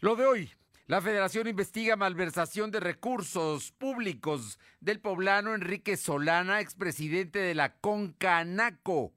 Lo de hoy. La federación investiga malversación de recursos públicos del poblano Enrique Solana, expresidente de la Concanaco.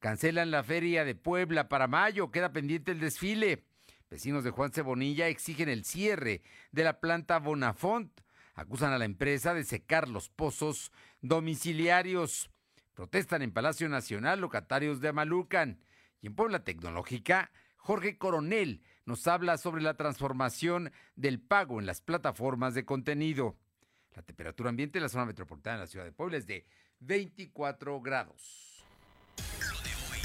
Cancelan la feria de Puebla para mayo, queda pendiente el desfile. Vecinos de Juan Cebonilla exigen el cierre de la planta Bonafont. Acusan a la empresa de secar los pozos domiciliarios. Protestan en Palacio Nacional locatarios de Amalucan. Y en Puebla Tecnológica, Jorge Coronel nos habla sobre la transformación del pago en las plataformas de contenido. La temperatura ambiente en la zona metropolitana de la ciudad de Puebla es de 24 grados.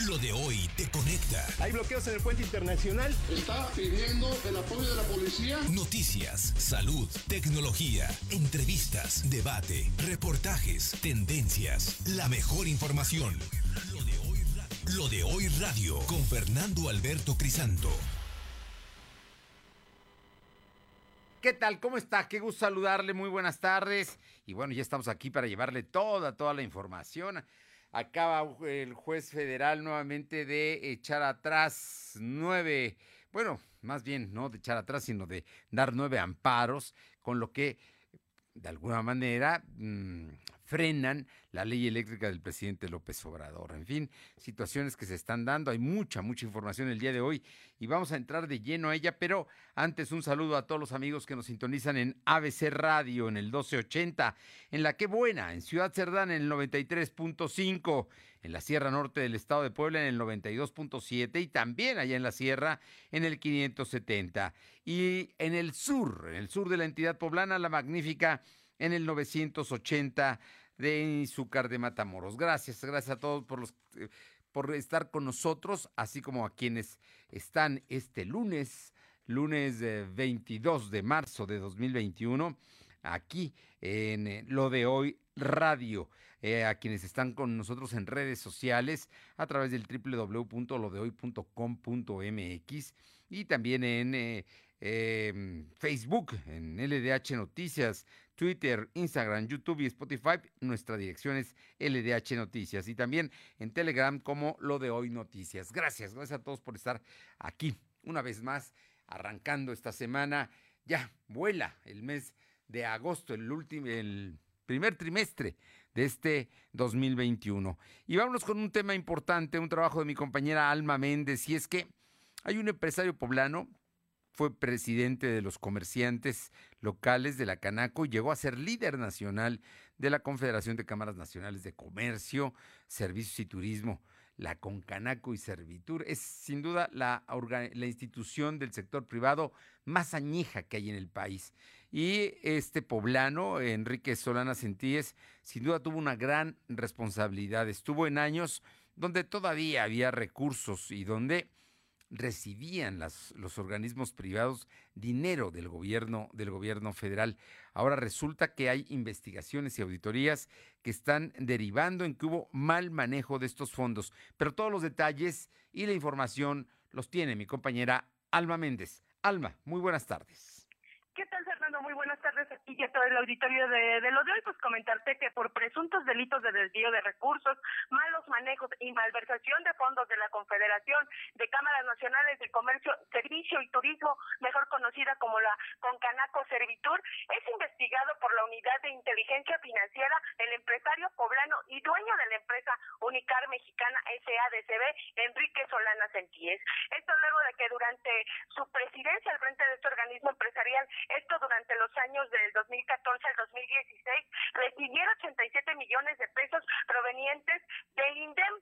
Lo de hoy te conecta. Hay bloqueos en el puente internacional. Está pidiendo el apoyo de la policía. Noticias, salud, tecnología, entrevistas, debate, reportajes, tendencias, la mejor información. Lo de hoy, Lo de hoy radio con Fernando Alberto Crisanto. ¿Qué tal? ¿Cómo está? Qué gusto saludarle. Muy buenas tardes. Y bueno, ya estamos aquí para llevarle toda, toda la información. Acaba el juez federal nuevamente de echar atrás nueve, bueno, más bien no de echar atrás, sino de dar nueve amparos, con lo que de alguna manera mmm, frenan la ley eléctrica del presidente López Obrador. En fin, situaciones que se están dando. Hay mucha, mucha información el día de hoy y vamos a entrar de lleno a ella. Pero antes, un saludo a todos los amigos que nos sintonizan en ABC Radio en el 1280, en La Que Buena, en Ciudad Cerdán en el 93.5, en la Sierra Norte del Estado de Puebla en el 92.7 y también allá en la Sierra en el 570. Y en el sur, en el sur de la entidad poblana, la magnífica en el 980 de Izúcar de Matamoros. Gracias, gracias a todos por los eh, por estar con nosotros, así como a quienes están este lunes, lunes 22 de marzo de 2021, aquí en eh, Lo de Hoy Radio. Eh, a quienes están con nosotros en redes sociales a través del www.lodehoy.com.mx y también en eh, Facebook, en LDH Noticias, Twitter, Instagram, YouTube y Spotify. Nuestra dirección es LDH Noticias y también en Telegram como Lo de Hoy Noticias. Gracias, gracias a todos por estar aquí una vez más, arrancando esta semana. Ya vuela el mes de agosto, el último, el primer trimestre de este 2021. Y vámonos con un tema importante, un trabajo de mi compañera Alma Méndez, y es que hay un empresario poblano, fue presidente de los comerciantes locales de la Canaco llegó a ser líder nacional de la Confederación de Cámaras Nacionales de Comercio, Servicios y Turismo la Concanaco y Servitur. Es sin duda la, la, institución del sector privado más añeja que hay en el país. Y este poblano, Enrique Solana Sentíes, sin duda tuvo una gran responsabilidad. Estuvo en años donde todavía había recursos y donde recibían las, los organismos privados dinero del gobierno, del gobierno federal. Ahora resulta que hay investigaciones y auditorías que están derivando en que hubo mal manejo de estos fondos. Pero todos los detalles y la información los tiene mi compañera Alma Méndez. Alma, muy buenas tardes. ¿Qué tal, Muy buenas tardes aquí y a todo el auditorio de, de, lo de hoy. Pues comentarte que por presuntos delitos de desvío de recursos, malos manejos y malversación de fondos de la Confederación de Cámaras Nacionales de Comercio, Servicio y Turismo, mejor conocida como la Concanaco Servitur, es investigado por la Unidad de Inteligencia Financiera el empresario poblano y dueño de la empresa Unicar Mexicana SADCB, Enrique Solana Sentíes. Esto luego de que durante su presidencia al frente de este organismo empresarial esto durante los años del 2014 al 2016 recibieron 87 millones de pesos provenientes del INDEM.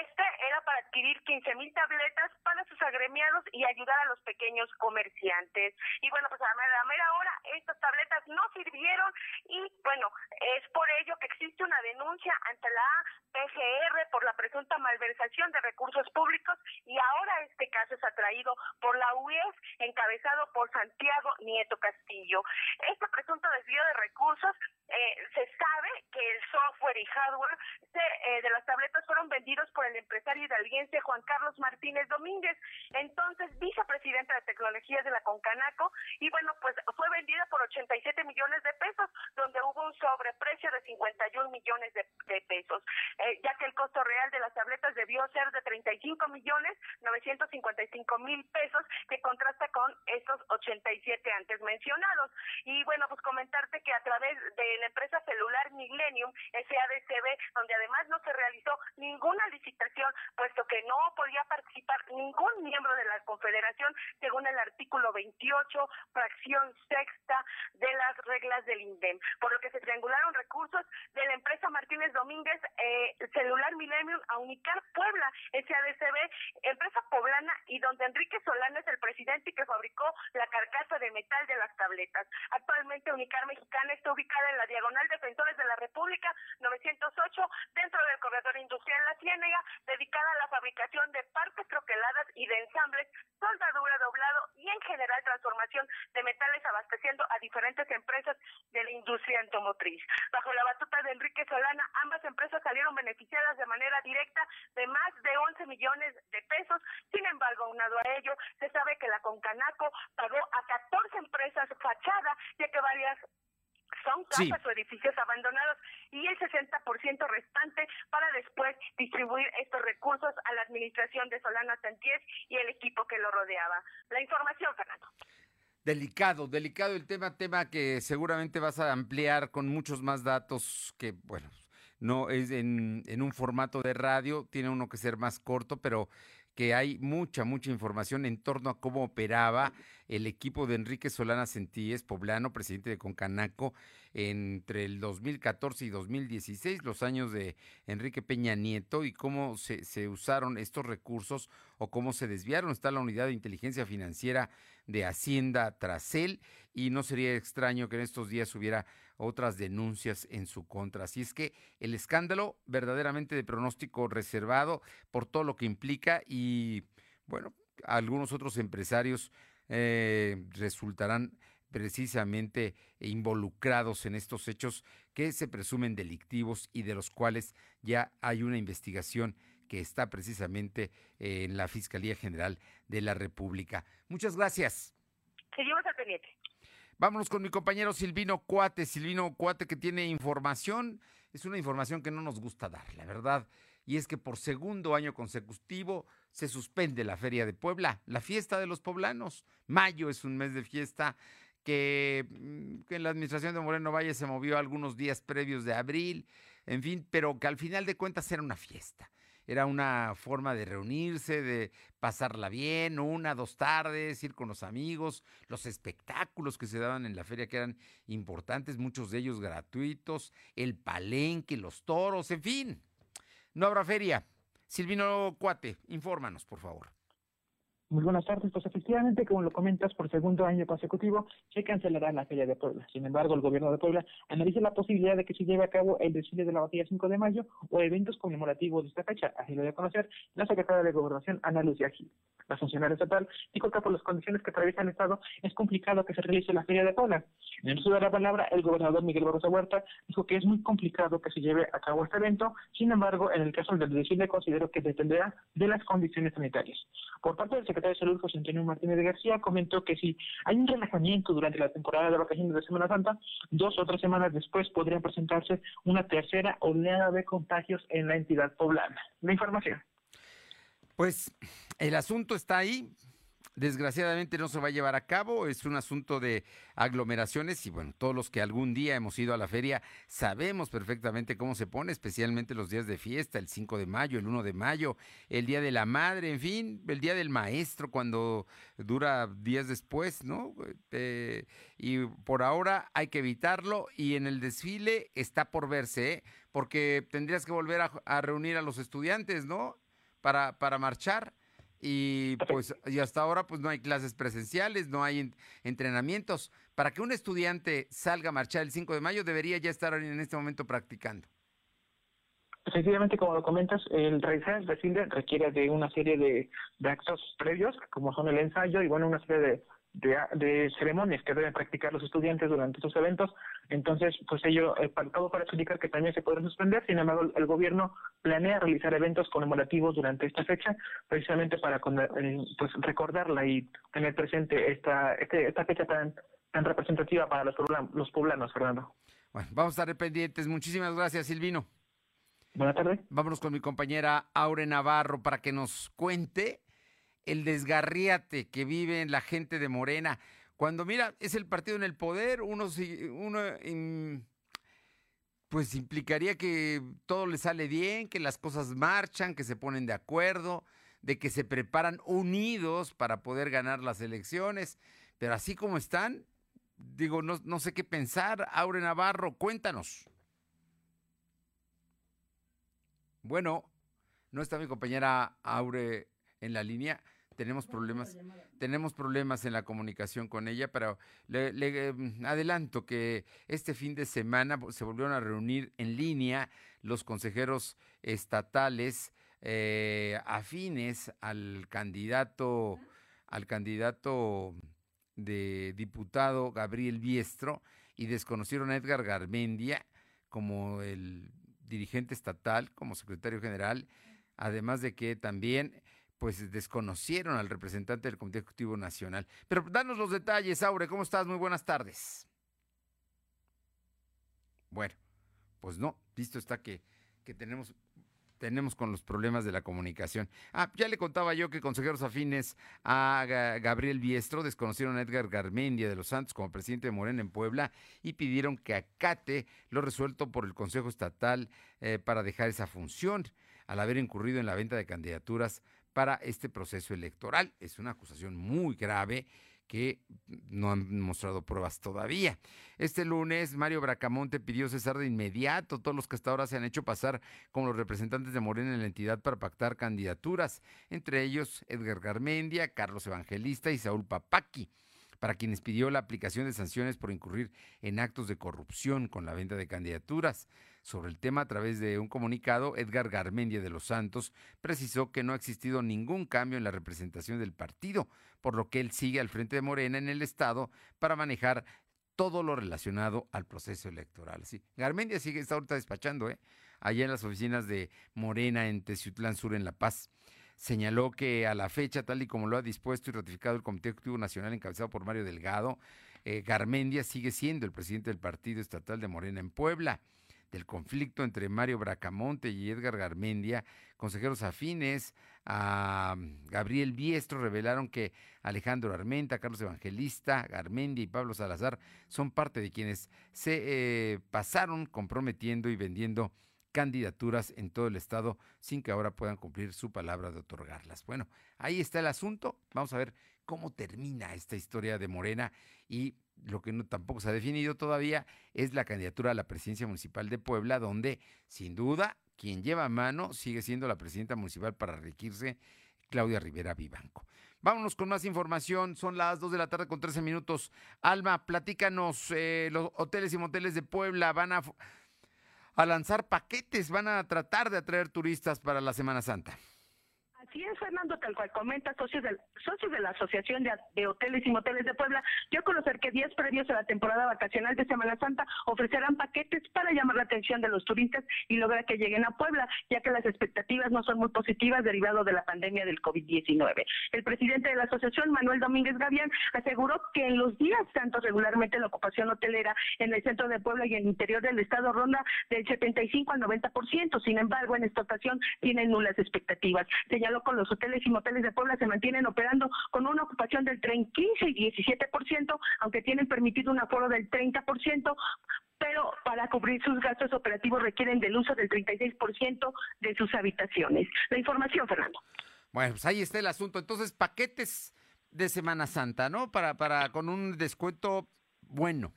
Este era para adquirir 15 mil tabletas para sus agremiados y ayudar a los pequeños comerciantes. Y bueno, pues a la mera hora estas tabletas no sirvieron y bueno, es por ello que existe una denuncia ante la PGR por la presunta malversación de recursos públicos y ahora este caso es atraído por la UEF encabezado por Santiago Nieto Castillo. Este presunto desvío de recursos eh, se sabe que el software y hardware eh, de las tabletas fueron vendidos por el empresario hidalguense Juan Carlos Martínez Domínguez, entonces vicepresidente de tecnologías de la Concanaco, y bueno, pues fue vendida por 87 millones de pesos, donde hubo un sobreprecio de 51 millones de, pesos, eh, ya que el costo real de las tabletas debió ser de 35 millones 955 mil pesos, que contrasta con estos 87 antes mencionados. Y bueno, pues comentarte que a través de la empresa celular Millennium, SADCB, donde además no se realizó ninguna licitación, puesto que no podía participar ningún miembro de la Confederación, según el artículo 28, fracción sexta de las reglas del INDEM, por lo que se triangularon recursos de la empresa Martínez Domínguez, eh, Celular Millennium, a Unicar Puebla, SADCB, empresa poblana, y donde Enrique Solana es el presidente y que fabricó la carcasa de metal de las tabletas. Actualmente Unicar Mexicana está ubicada en la diagonal Defensores de la República 908, dentro del corredor industrial La Ciénega, dedicada a la fabricación de partes troqueladas y de ensambles, soldadura doblado y en general transformación de metales abasteciendo a diferentes empresas de la industria automotriz. Bajo la batuta de Enrique Solana, ambas empresas salieron beneficiadas de manera directa de más de 11 millones de pesos. Sin embargo, aunado a ello, se sabe que la Concanaco pagó a 14 empresas fachada, ya que varias son casas o edificios abandonados y el 60% restante para después distribuir estos recursos a la administración de Solana Santiés y el equipo que lo rodeaba. La información, Fernando. Delicado, delicado el tema, tema que seguramente vas a ampliar con muchos más datos que, bueno, no es en, en un formato de radio, tiene uno que ser más corto, pero que hay mucha, mucha información en torno a cómo operaba el equipo de Enrique Solana Sentíes, poblano, presidente de Concanaco, entre el 2014 y 2016, los años de Enrique Peña Nieto, y cómo se, usaron estos recursos o cómo se desviaron. Está la unidad de inteligencia financiera de Hacienda tras él, y no sería extraño que en estos días hubiera otras denuncias en su contra. Así es que el escándalo verdaderamente de pronóstico reservado por todo lo que implica y bueno, algunos otros empresarios eh, resultarán precisamente involucrados en estos hechos que se presumen delictivos y de los cuales ya hay una investigación que está precisamente en la Fiscalía General de la República. Muchas gracias. Seguimos al pendiente. Vámonos con mi compañero Silvino Cuate. Silvino Cuate que tiene información, es una información que no nos gusta dar, la verdad. Y es que por segundo año consecutivo se suspende la Feria de Puebla, la fiesta de los poblanos. Mayo es un mes de fiesta que, mm, que en la administración de Moreno Valle se movió algunos días previos de abril, en fin, pero que al final de cuentas era una fiesta era una forma de reunirse, de pasarla bien, una, dos tardes, ir con los amigos, los espectáculos que se daban en la feria que eran importantes, muchos de ellos gratuitos, el palenque, los toros, en fin. No habrá feria. Silvino Cuate, infórmanos, por favor. Muy buenas tardes. Pues efectivamente, como lo comentas, por segundo año consecutivo se cancelará la Feria de Puebla. Sin embargo, el gobierno de Puebla analiza la posibilidad de que se lleve a cabo el desfile de la batalla 5 de mayo o eventos conmemorativos de esta fecha. Así lo dio a conocer la secretaria de Gobernación, Ana Lucía Gil. La funcionaria estatal dijo que por las condiciones que atraviesa el Estado es complicado que se realice la Feria de Puebla. En el uso de la palabra, el gobernador Miguel Barroso Huerta dijo que es muy complicado que se lleve a cabo este evento. Sin embargo, en el caso del desfile considero que dependerá de las condiciones sanitarias. Por parte del secretario de Salud, José Antonio Martínez de García, comentó que si hay un relajamiento durante la temporada de vacaciones de Semana Santa, dos o tres semanas después podrían presentarse una tercera oleada de contagios en la entidad poblana. La información. Pues el asunto está ahí, Desgraciadamente no se va a llevar a cabo, es un asunto de aglomeraciones y bueno, todos los que algún día hemos ido a la feria sabemos perfectamente cómo se pone, especialmente los días de fiesta, el 5 de mayo, el 1 de mayo, el Día de la Madre, en fin, el Día del Maestro cuando dura días después, ¿no? Eh, y por ahora hay que evitarlo y en el desfile está por verse, ¿eh? porque tendrías que volver a, a reunir a los estudiantes, ¿no? Para, para marchar y pues y hasta ahora pues no hay clases presenciales, no hay entrenamientos. Para que un estudiante salga a marchar el 5 de mayo debería ya estar en este momento practicando. Efectivamente, como lo comentas, el realizar el requiere de una serie de, actos previos, como son el ensayo y bueno, una serie de, ceremonias que deben practicar los estudiantes durante estos eventos. Entonces, pues ello, eh, todo para explicar que también se podrán suspender. Sin embargo, el, gobierno planea realizar eventos conmemorativos durante esta fecha, precisamente para eh, pues, recordarla y tener presente esta, este, esta fecha tan, tan representativa para los, los poblanos, Fernando. Bueno, vamos a estar pendientes. Muchísimas gracias, Silvino. Buenas tardes. Vámonos con mi compañera Aure Navarro para que nos cuente el desgarriate que vive la gente de Morena. Cuando mira, es el partido en el poder, uno, uno pues implicaría que todo le sale bien, que las cosas marchan, que se ponen de acuerdo, de que se preparan unidos para poder ganar las elecciones. Pero así como están, digo, no, no sé qué pensar. Aure Navarro, cuéntanos. Bueno, no está mi compañera Aure en la línea tenemos problemas, tenemos problemas en la comunicación con ella, pero le, em, adelanto que este fin de semana se volvieron a reunir en línea los consejeros estatales eh, afines al candidato, al candidato de diputado Gabriel Biestro y desconocieron a Edgar Garmendia como el dirigente estatal, como secretario general, además de que también pues desconocieron al representante del Comité Ejecutivo Nacional. Pero danos los detalles, Aure, ¿cómo estás? Muy buenas tardes. Bueno, pues no, visto está que, que tenemos, tenemos con los problemas de la comunicación. Ah, ya le contaba yo que consejeros afines a Gabriel Biestro desconocieron a Edgar Garmendia de los Santos como presidente de Morena en Puebla y pidieron que acate lo resuelto por el Consejo Estatal eh, para dejar esa función al haber incurrido en la venta de candidaturas para este proceso electoral. Es una acusación muy grave que no han mostrado pruebas todavía. Este lunes, Mario Bracamonte pidió cesar de inmediato todos los que hasta ahora se han hecho pasar como los representantes de Morena en la entidad para pactar candidaturas, entre ellos Edgar Garmendia, Carlos Evangelista y Saúl Papaki para quienes pidió la aplicación de sanciones por incurrir en actos de corrupción con la venta de candidaturas. Sobre el tema, a través de un comunicado, Edgar Garmendia de los Santos precisó que no ha existido ningún cambio en la representación del partido, por lo que él sigue al frente de Morena en el Estado para manejar todo lo relacionado al proceso electoral. Sí, Garmendia sigue, está ahorita despachando, ¿eh? allá en las oficinas de Morena en Teciutlán Sur, en La Paz señaló que a la fecha, tal y como lo ha dispuesto y ratificado el Comité Ejecutivo Nacional encabezado por Mario Delgado, eh, Garmendia sigue siendo el presidente del Partido Estatal de Morena en Puebla. Del conflicto entre Mario Bracamonte y Edgar Garmendia, consejeros afines a Gabriel Biestro revelaron que Alejandro Armenta, Carlos Evangelista, Garmendia y Pablo Salazar son parte de quienes se eh, pasaron comprometiendo y vendiendo candidaturas en todo el estado sin que ahora puedan cumplir su palabra de otorgarlas. Bueno, ahí está el asunto. Vamos a ver cómo termina esta historia de Morena y lo que no, tampoco se ha definido todavía es la candidatura a la presidencia municipal de Puebla, donde sin duda quien lleva mano sigue siendo la presidenta municipal para requirse, Claudia Rivera Vivanco. Vámonos con más información. Son las 2 de la tarde con 13 minutos. Alma, platícanos, eh, los hoteles y moteles de Puebla van a a lanzar paquetes, van a tratar de atraer turistas para la Semana Santa. Así es, Fernando, tal cual comenta, socios, del, socios de la Asociación de, Hoteles y Moteles de Puebla, a conocer que días previos a la temporada vacacional de Semana Santa ofrecerán paquetes para llamar la atención de los turistas y lograr que lleguen a Puebla, ya que las expectativas no son muy positivas derivado de la pandemia del COVID-19. El presidente de la asociación, Manuel Domínguez Gavián, aseguró que en los días santos regularmente la ocupación hotelera en el centro de Puebla y en el interior del estado ronda del 75 al 90%, sin embargo, en esta ocasión tienen nulas expectativas. Señaló con los hoteles y moteles de Puebla se mantienen operando con una ocupación del 15 y 17%, aunque tienen permitido un aforo del 30%, pero para cubrir sus gastos operativos requieren del uso del 36% de sus habitaciones. La información, Fernando. Bueno, pues ahí está el asunto. Entonces, paquetes de Semana Santa, ¿no? Para, para con un descuento bueno.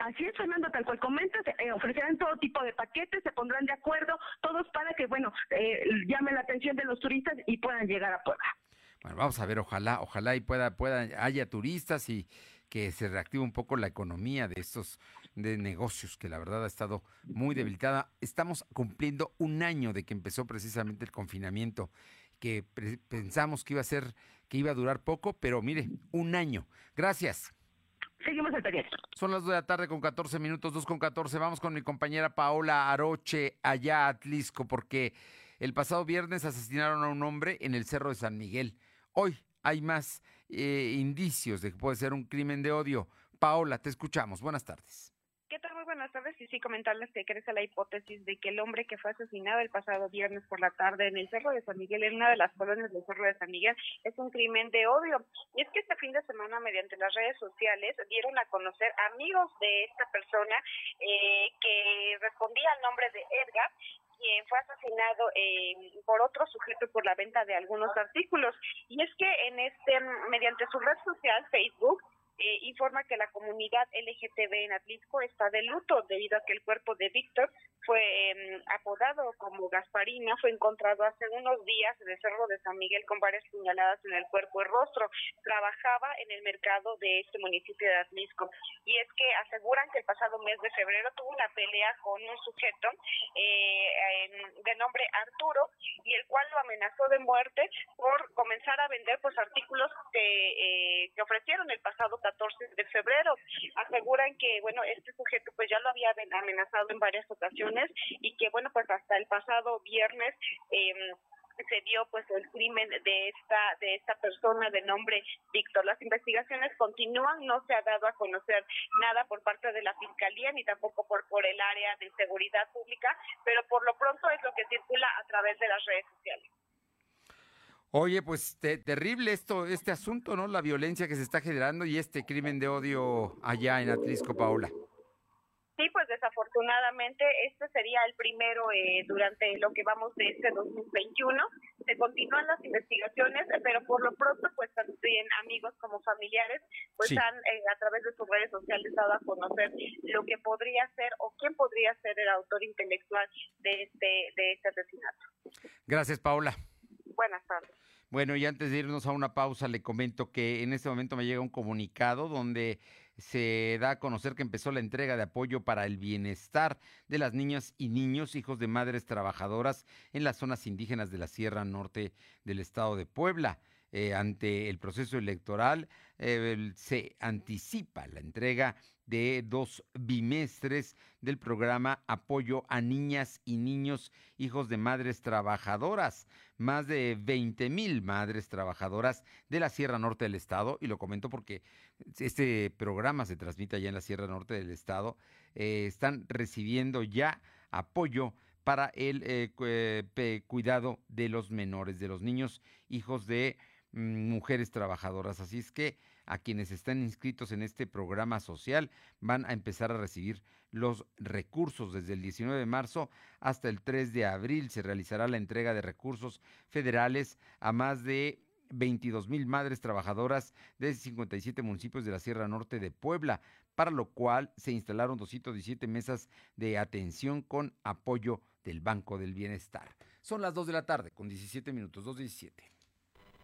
Así es, Fernando, tal cual comentas, eh, ofrecerán todo tipo de paquetes, se pondrán de acuerdo, todos para que, bueno, eh, llame la atención de los turistas y puedan llegar a Puebla. Bueno, vamos a ver, ojalá, ojalá y pueda, pueda, haya turistas y que se reactive un poco la economía de estos de negocios que la verdad ha estado muy debilitada. Estamos cumpliendo un año de que empezó precisamente el confinamiento que pensamos que iba a ser, que iba a durar poco, pero mire, un año. Gracias. Seguimos al taller. Son las 2 de la tarde con 14 minutos, 2 con 14. Vamos con mi compañera Paola Aroche allá a Atlisco, porque el pasado viernes asesinaron a un hombre en el Cerro de San Miguel. Hoy hay más eh, indicios de que puede ser un crimen de odio. Paola, te escuchamos. Buenas tardes. Buenas tardes. Y sí, comentarles que crece la hipótesis de que el hombre que fue asesinado el pasado viernes por la tarde en el Cerro de San Miguel, en una de las colonias del Cerro de San Miguel, es un crimen de odio. Y es que este fin de semana, mediante las redes sociales, dieron a conocer amigos de esta persona eh, que respondía al nombre de Edgar quien fue asesinado eh, por otro sujeto por la venta de algunos artículos. Y es que en este, mediante su red social, Facebook, eh, informa que la comunidad LGTB en Atlisco está de luto debido a que el cuerpo de Víctor fue em, apodado como Gasparina, fue encontrado hace unos días en el Cerro de San Miguel con varias puñaladas en el cuerpo y rostro. Trabajaba en el mercado de este municipio de Atlisco. Y es que aseguran que el pasado mes de febrero tuvo una pelea con un sujeto eh, de nombre Arturo y el cual lo amenazó de muerte por comenzar a vender pues artículos que, eh, que ofrecieron el pasado 14 de febrero. Aseguran que, bueno, este sujeto pues ya lo había amenazado en varias ocasiones y que, bueno, pues hasta el pasado viernes eh, se dio pues el crimen de esta de esta persona de nombre Víctor. Las investigaciones continúan, no se ha dado a conocer nada por parte de la fiscalía ni tampoco por por el área de seguridad pública, pero por lo pronto es lo que circula a través de las redes sociales. Oye, pues terrible esto, este asunto, ¿no? La violencia que se está generando y este crimen de odio allá en Atlisco, Paola. Sí, pues desafortunadamente este sería el primero eh, durante lo que vamos de este 2021. Se continúan las investigaciones, pero por lo pronto, pues también amigos como familiares, pues han eh, a través de sus redes sociales dado a conocer lo que podría ser o quién podría ser el autor intelectual de este de este asesinato. Gracias, Paola. Buenas tardes. Bueno, y antes de irnos a una pausa, le comento que en este momento me llega un comunicado donde se da a conocer que empezó la entrega de apoyo para el bienestar de las niñas y niños, hijos de madres trabajadoras en las zonas indígenas de la Sierra Norte del estado de Puebla. Eh, ante el proceso electoral eh, se anticipa la entrega de dos bimestres del programa Apoyo a Niñas y Niños Hijos de Madres Trabajadoras. Más de 20 mil madres trabajadoras de la Sierra Norte del Estado, y lo comento porque este programa se transmite allá en la Sierra Norte del Estado, eh, están recibiendo ya apoyo para el cuidado de los menores, de los niños, hijos de mujeres trabajadoras. Así es que a quienes están inscritos en este programa social van a empezar a recibir los recursos desde el 19 de marzo hasta el 3 de abril. Se realizará la entrega de recursos federales a más de 22 mil madres trabajadoras de 57 municipios de la Sierra Norte de Puebla, para lo cual se instalaron 217 mesas de atención con apoyo del Banco del Bienestar. Son las 2 de la tarde con 17 minutos, 2.17.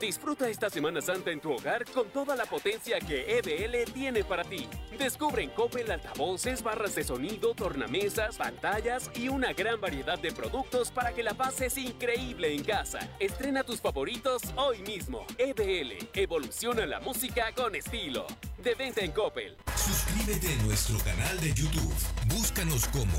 Disfruta esta Semana Santa en tu hogar con toda la potencia que EBL tiene para ti. Descubre en Coppel altavoces, barras de sonido, tornamesas, pantallas y una gran variedad de productos para que la pases increíble en casa. Estrena tus favoritos hoy mismo. EBL, evoluciona la música con estilo. De venta en Coppel. Suscríbete a nuestro canal de YouTube. Búscanos como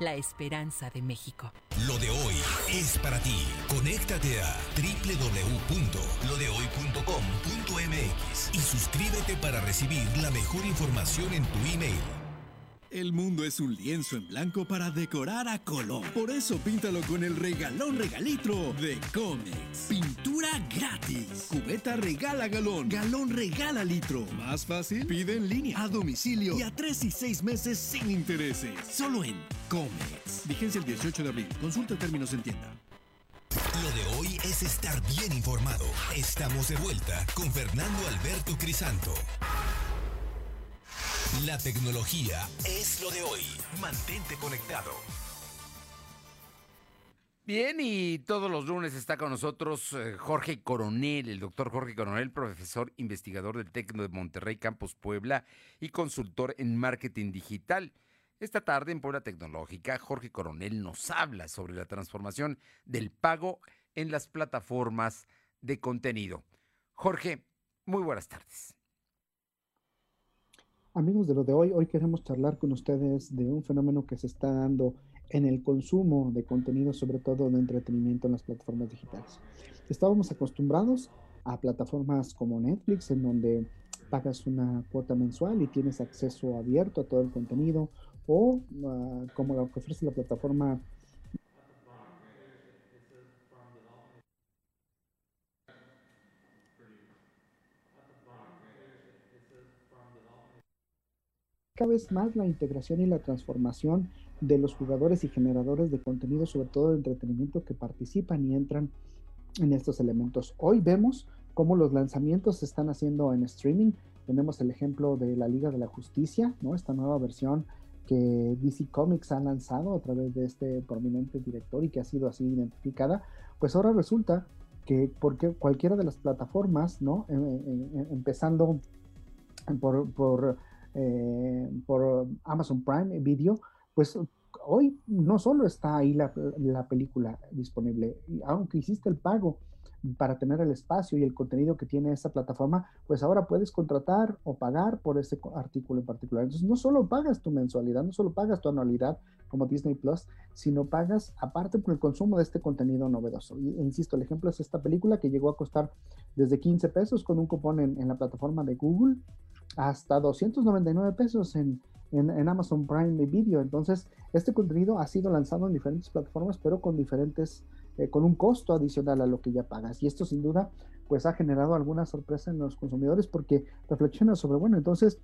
la esperanza de México. Lo de hoy es para ti. Conéctate a www.lodehoy.com.mx y suscríbete para recibir la mejor información en tu email. El mundo es un lienzo en blanco para decorar a color. Por eso píntalo con el regalón regalitro de Comex. Pintura gratis. Cubeta regala galón. Galón regala litro. Más fácil, pide en línea, a domicilio y a tres y seis meses sin intereses. Solo en Comex. Vigencia el 18 de abril. Consulta términos en tienda. Lo de hoy es estar bien informado. Estamos de vuelta con Fernando Alberto Crisanto. La tecnología es lo de hoy. Mantente conectado. Bien, y todos los lunes está con nosotros eh, Jorge Coronel, el doctor Jorge Coronel, profesor investigador del Tecno de Monterrey Campus Puebla y consultor en marketing digital. Esta tarde en Puebla Tecnológica, Jorge Coronel nos habla sobre la transformación del pago en las plataformas de contenido. Jorge, muy buenas tardes. Amigos de lo de hoy, hoy queremos charlar con ustedes de un fenómeno que se está dando en el consumo de contenido, sobre todo de entretenimiento en las plataformas digitales. Estábamos acostumbrados a plataformas como Netflix, en donde pagas una cuota mensual y tienes acceso abierto a todo el contenido, o uh, como lo que ofrece la plataforma cada vez más la integración y la transformación de los jugadores y generadores de contenido, sobre todo de entretenimiento, que participan y entran en estos elementos. Hoy vemos cómo los lanzamientos se están haciendo en streaming. Tenemos el ejemplo de la Liga de la Justicia, ¿no? Esta nueva versión que DC Comics ha lanzado a través de este prominente director y que ha sido así identificada, pues ahora resulta que porque cualquiera de las plataformas, ¿no? Eh, eh, eh, empezando por, por eh, por Amazon Prime Video, pues hoy no solo está ahí la, la, película disponible, aunque hiciste el pago para tener el espacio y el contenido que tiene esa plataforma, pues ahora puedes contratar o pagar por ese artículo en particular. Entonces no solo pagas tu mensualidad, no solo pagas tu anualidad como Disney Plus, sino pagas aparte por el consumo de este contenido novedoso. Y insisto, el ejemplo es esta película que llegó a costar desde 15 pesos con un cupón en, en la plataforma de Google hasta 299 pesos en, en, Amazon Prime Video. Entonces, este contenido ha sido lanzado en diferentes plataformas, pero con diferentes, eh, con un costo adicional a lo que ya pagas. Y esto sin duda, pues ha generado alguna sorpresa en los consumidores porque reflexiona sobre, bueno, entonces,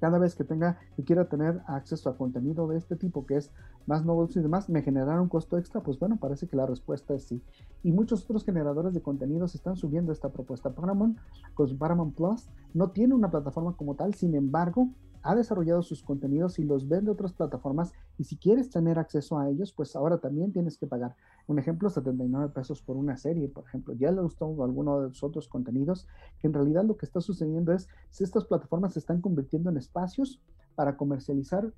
cada vez que tenga y quiera tener acceso a contenido de este tipo que es más novedoso y demás, me generará un costo extra, pues bueno, parece que la respuesta es sí. Y muchos otros generadores de contenidos están subiendo esta propuesta. Paramount, pues Paramount Plus, no tiene una plataforma como tal, sin embargo, ha desarrollado sus contenidos y los vende otras plataformas y si quieres tener acceso a ellos, pues ahora también tienes que pagar. Un ejemplo, 79 pesos por una serie, por ejemplo. Le gustó alguno de los otros contenidos, que en realidad lo que está sucediendo es si estas plataformas se están convirtiendo en espacios para comercializar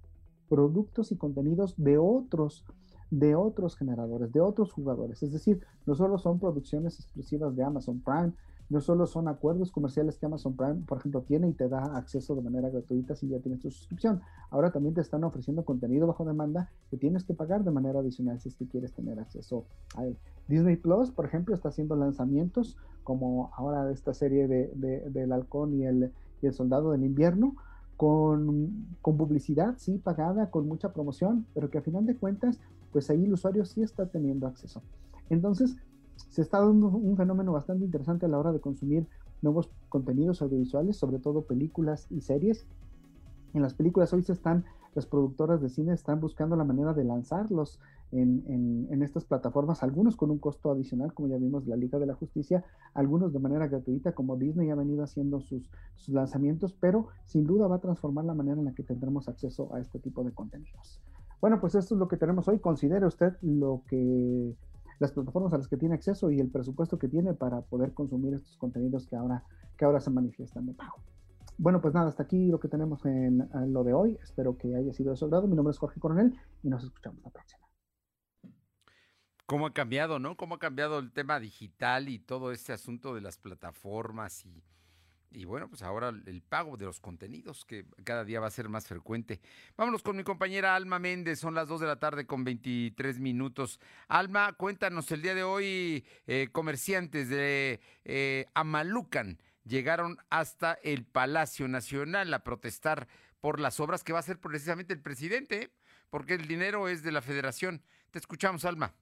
productos y contenidos de otros de otros generadores, de otros jugadores. Es decir, no solo son producciones exclusivas de Amazon Prime, no solo son acuerdos comerciales que Amazon Prime, por ejemplo, tiene y te da acceso de manera gratuita si ya tienes tu suscripción. Ahora también te están ofreciendo contenido bajo demanda que tienes que pagar de manera adicional si es que quieres tener acceso a él. Disney Plus, por ejemplo, está haciendo lanzamientos como ahora esta serie de, del halcón y el, el soldado del invierno, con, con, publicidad, sí, pagada, con mucha promoción, pero que a final de cuentas, pues ahí el usuario sí está teniendo acceso. Entonces, se está dando un fenómeno bastante interesante a la hora de consumir nuevos contenidos audiovisuales, sobre todo películas y series. En las películas hoy se están, las productoras de cine están buscando la manera de lanzarlos en, en, estas plataformas, algunos con un costo adicional, como ya vimos la Liga de la Justicia, algunos de manera gratuita, como Disney ha venido haciendo sus, sus lanzamientos, pero sin duda va a transformar la manera en la que tendremos acceso a este tipo de contenidos. Bueno, pues esto es lo que tenemos hoy. Considere usted lo que las plataformas a las que tiene acceso y el presupuesto que tiene para poder consumir estos contenidos que ahora, que ahora se manifiestan de pago. Bueno, pues nada, hasta aquí lo que tenemos en, lo de hoy. Espero que haya sido de su Mi nombre es Jorge Coronel y nos escuchamos la próxima. cómo ha cambiado, ¿no? Cómo ha cambiado el tema digital y todo este asunto de las plataformas y, y bueno, pues ahora el pago de los contenidos que cada día va a ser más frecuente. Vámonos con mi compañera Alma Méndez, son las 2 de la tarde con 23 minutos. Alma, cuéntanos, el día de hoy eh, comerciantes de eh, Amalucan llegaron hasta el Palacio Nacional a protestar por las obras que va a hacer precisamente el presidente, ¿eh? porque el dinero es de la federación. Te escuchamos, Alma.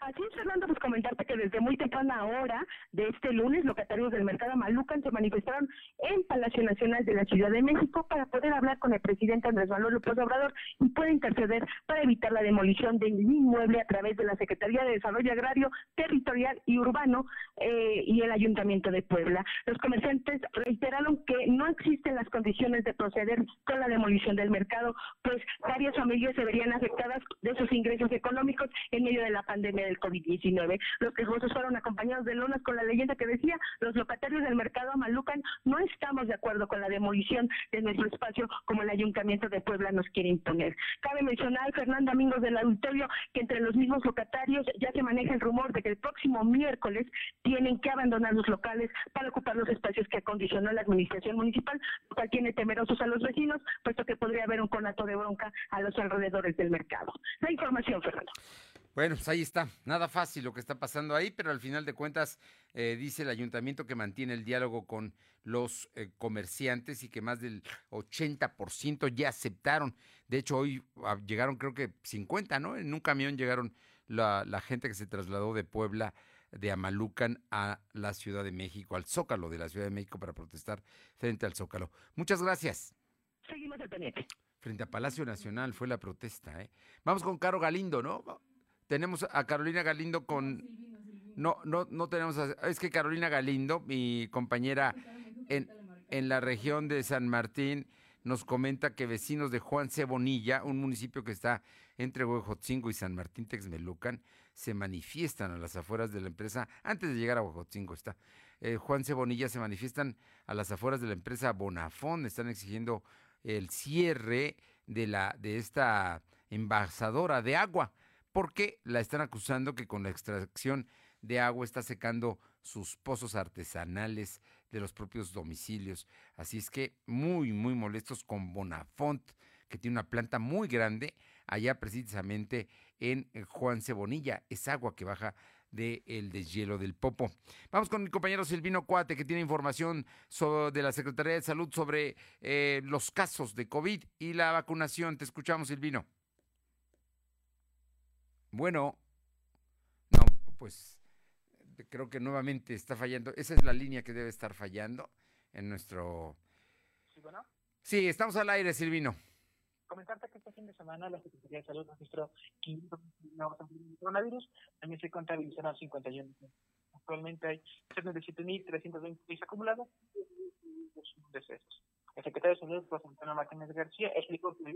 Así es, Fernando, pues comentarte que desde muy temprana hora de este lunes, locatarios del mercado Malucan se manifestaron en Palacio Nacional de la Ciudad de México para poder hablar con el presidente Andrés Manuel López Obrador y puede interceder para evitar la demolición del inmueble a través de la Secretaría de Desarrollo Agrario, Territorial y Urbano eh, y el Ayuntamiento de Puebla. Los comerciantes reiteraron que no existen las condiciones de proceder con la demolición del mercado, pues varias familias se verían afectadas de sus ingresos económicos en medio de la pandemia del COVID-19. Los quejosos fueron acompañados de lonas con la leyenda que decía, los locatarios del mercado Amalucan no estamos de acuerdo con la demolición de nuestro espacio como el Ayuntamiento de Puebla nos quiere imponer. Cabe mencionar, Fernando Amigos del auditorio, que entre los mismos locatarios ya se maneja el rumor de que el próximo miércoles tienen que abandonar los locales para ocupar los espacios que acondicionó la administración municipal, lo cual tiene temerosos a los vecinos, puesto que podría haber un conato de bronca a los alrededores del mercado. La información, Fernando. Bueno, pues ahí está. Nada fácil lo que está pasando ahí, pero al final de cuentas eh, dice el ayuntamiento que mantiene el diálogo con los eh, comerciantes y que más del 80% ya aceptaron. De hecho, hoy ah, llegaron creo que 50, ¿no? En un camión llegaron la, la gente que se trasladó de Puebla de Amalucan a la Ciudad de México, al Zócalo de la Ciudad de México para protestar frente al Zócalo. Muchas gracias. Seguimos al pendiente. Frente a Palacio Nacional fue la protesta, ¿eh? Vamos con Caro Galindo, ¿no? Tenemos a Carolina Galindo con... No, no, no tenemos... es que Carolina Galindo, mi compañera en, en la región de San Martín, nos comenta que vecinos de Juan Cebonilla, un municipio que está entre Huejotzingo y San Martín Texmelucan, se manifiestan a las afueras de la empresa, antes de llegar a Huejotzingo está, eh, Juan Cebonilla se manifiestan a las afueras de la empresa Bonafón, están exigiendo el cierre de, la, de esta envasadora de agua porque la están acusando que con la extracción de agua está secando sus pozos artesanales de los propios domicilios. Así es que muy, muy molestos con Bonafont, que tiene una planta muy grande allá precisamente en Juan Cebonilla. Es agua que baja del deshielo del Popo. Vamos con mi compañero Silvino Cuate, que tiene información sobre, de la Secretaría de Salud sobre eh, los casos de COVID y la vacunación. Te escuchamos, Silvino. Bueno, no, pues creo que nuevamente está fallando. Esa es la línea que debe estar fallando en nuestro... Sí, bueno. Sí, estamos al aire, Silvino. Comentarte que este fin de semana la Secretaría de Salud registró 500 nuevos coronavirus, también se contabilizaron 51. Actualmente hay 77.326 acumulados y decesos. El secretario de Salud, José Antonio Martínez García, explicó que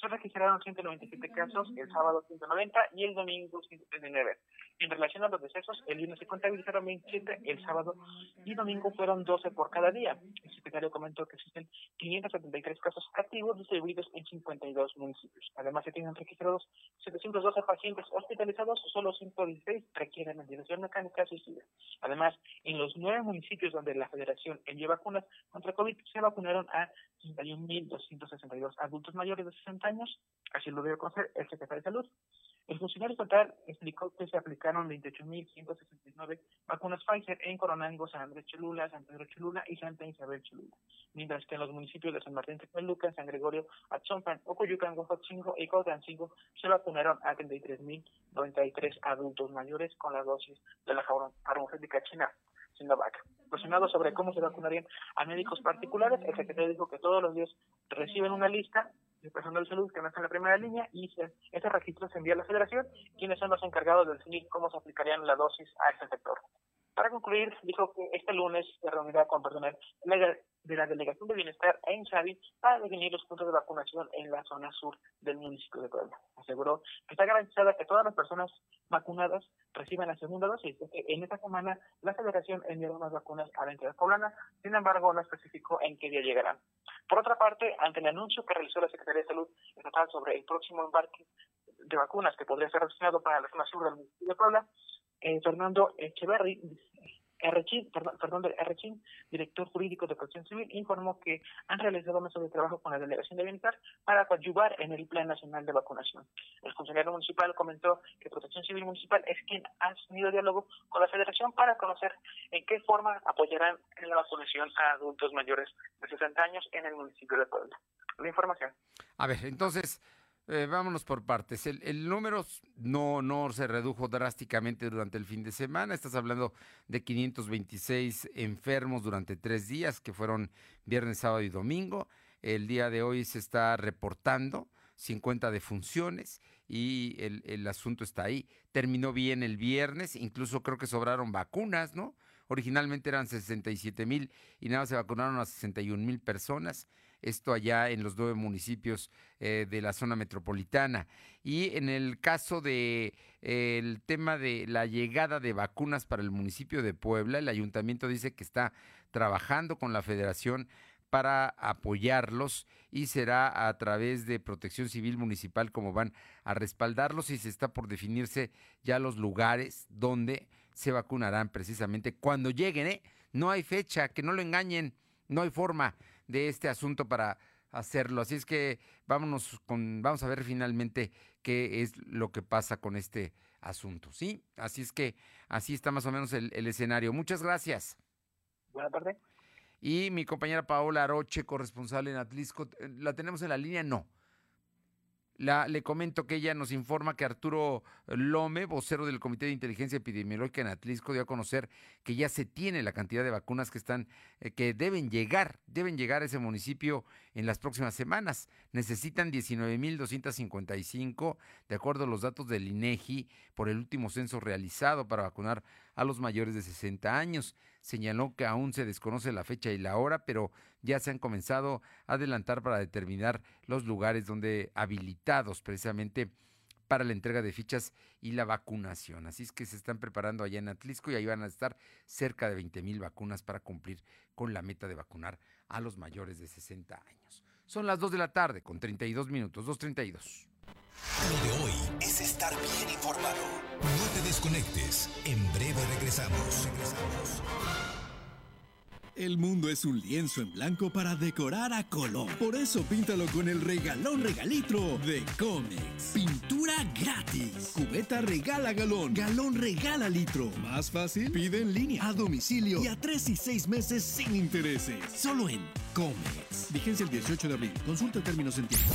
se registraron 197 casos, el sábado 190 y el domingo 139. En relación a los decesos, el lunes se contabilizaron 27, el sábado y domingo fueron 12 por cada día. El secretario comentó que existen 573 casos activos distribuidos en 52 municipios. Además, se tienen registrados 712 pacientes hospitalizados, solo 116 requieren ventilación mecánica asistida. Además, en los nueve municipios donde la federación envió vacunas contra COVID, se vacunaron a 61.262 adultos mayores de 60 años, así lo dio a conocer el secretario de Salud. El funcionario estatal explicó que se aplicaron 28.169 vacunas Pfizer en Coronango, San Andrés Cholula, San Pedro Cholula y Santa Isabel Cholula, mientras que en los municipios de San Martín Texmelucan, San Gregorio, Atzompan, Ocoyucan, Huejotzingo y Cotancingo se vacunaron a 33.093 adultos mayores con la dosis de la farmacéutica china Sinovac. Cuestionado sobre cómo se vacunarían a médicos particulares, el secretario dijo que todos los días reciben una lista de personal de salud que no está en la primera línea y se, ese registro se envía a la federación, quienes son los encargados de definir cómo se aplicarían la dosis a este sector. Para concluir, dijo que este lunes se reunirá con personal de la Delegación de Bienestar en Xavi para definir los puntos de vacunación en la zona sur del municipio de Puebla. Aseguró que está garantizada que todas las personas vacunadas reciban la segunda dosis, en esta semana la Federación envió más vacunas a la entidad poblana, sin embargo no especificó en qué día llegarán. Por otra parte, ante el anuncio que realizó la Secretaría de Salud Estatal sobre el próximo embarque de vacunas que podría ser destinado para la zona sur del municipio de Puebla, eh, Fernando Echeverry, Errechin, perdón, perdón, del Errechin, director jurídico de Protección Civil, informó que han realizado mesas de trabajo con la Delegación de Bienestar para coadyuvar en el Plan Nacional de Vacunación. El funcionario municipal comentó que Protección Civil Municipal es quien ha tenido diálogo con la Federación para conocer en qué forma apoyarán en la vacunación a adultos mayores de 60 años en el municipio de Puebla. La información. A ver, entonces, eh, vámonos por partes. El, número no, no se redujo drásticamente durante el fin de semana. Estás hablando de 526 enfermos durante tres días, que fueron viernes, sábado y domingo. El día de hoy se está reportando 50 defunciones y el, el asunto está ahí. Terminó bien el viernes, incluso creo que sobraron vacunas, ¿no? Originalmente eran 67 mil y nada, se vacunaron a 61 mil personas esto allá en los nueve municipios eh, de la zona metropolitana. Y en el caso de eh, el tema de la llegada de vacunas para el municipio de Puebla, el ayuntamiento dice que está trabajando con la federación para apoyarlos y será a través de Protección Civil Municipal como van a respaldarlos y se está por definirse ya los lugares donde se vacunarán precisamente cuando lleguen. ¿eh? No hay fecha, que no lo engañen, no hay forma de este asunto para hacerlo. Así es que vámonos con, vamos a ver finalmente qué es lo que pasa con este asunto, ¿sí? Así es que así está más o menos el, el escenario. Muchas gracias. Buenas tardes. Y mi compañera Paola Aroche, corresponsal en Atlisco, ¿la tenemos en la línea? No. La, le comento que ella nos informa que Arturo Lome, vocero del Comité de Inteligencia Epidemiológica en Atlisco, dio a conocer que ya se tiene la cantidad de vacunas que están, eh, que deben llegar, deben llegar a ese municipio en las próximas semanas. Necesitan 19.255, de acuerdo a los datos del INEGI, por el último censo realizado para vacunar a los mayores de 60 años. Señaló que aún se desconoce la fecha y la hora, pero ya se han comenzado a adelantar para determinar los lugares donde habilitados precisamente para la entrega de fichas y la vacunación. Así es que se están preparando allá en Atlisco y ahí van a estar cerca de 20 mil vacunas para cumplir con la meta de vacunar a los mayores de 60 años. Son las 2 de la tarde con 32 minutos, 2.32. Lo de hoy es estar bien informado. No te desconectes. En breve regresamos. Regresamos. El mundo es un lienzo en blanco para decorar a color. Por eso píntalo con el regalón regalitro de Comex. Pintura gratis. Cubeta regala galón. Galón regala litro. Más fácil, pide en línea, a domicilio y a tres y seis meses sin intereses. Solo en Comex. Vigencia el 18 de abril. Consulta términos en tiempo.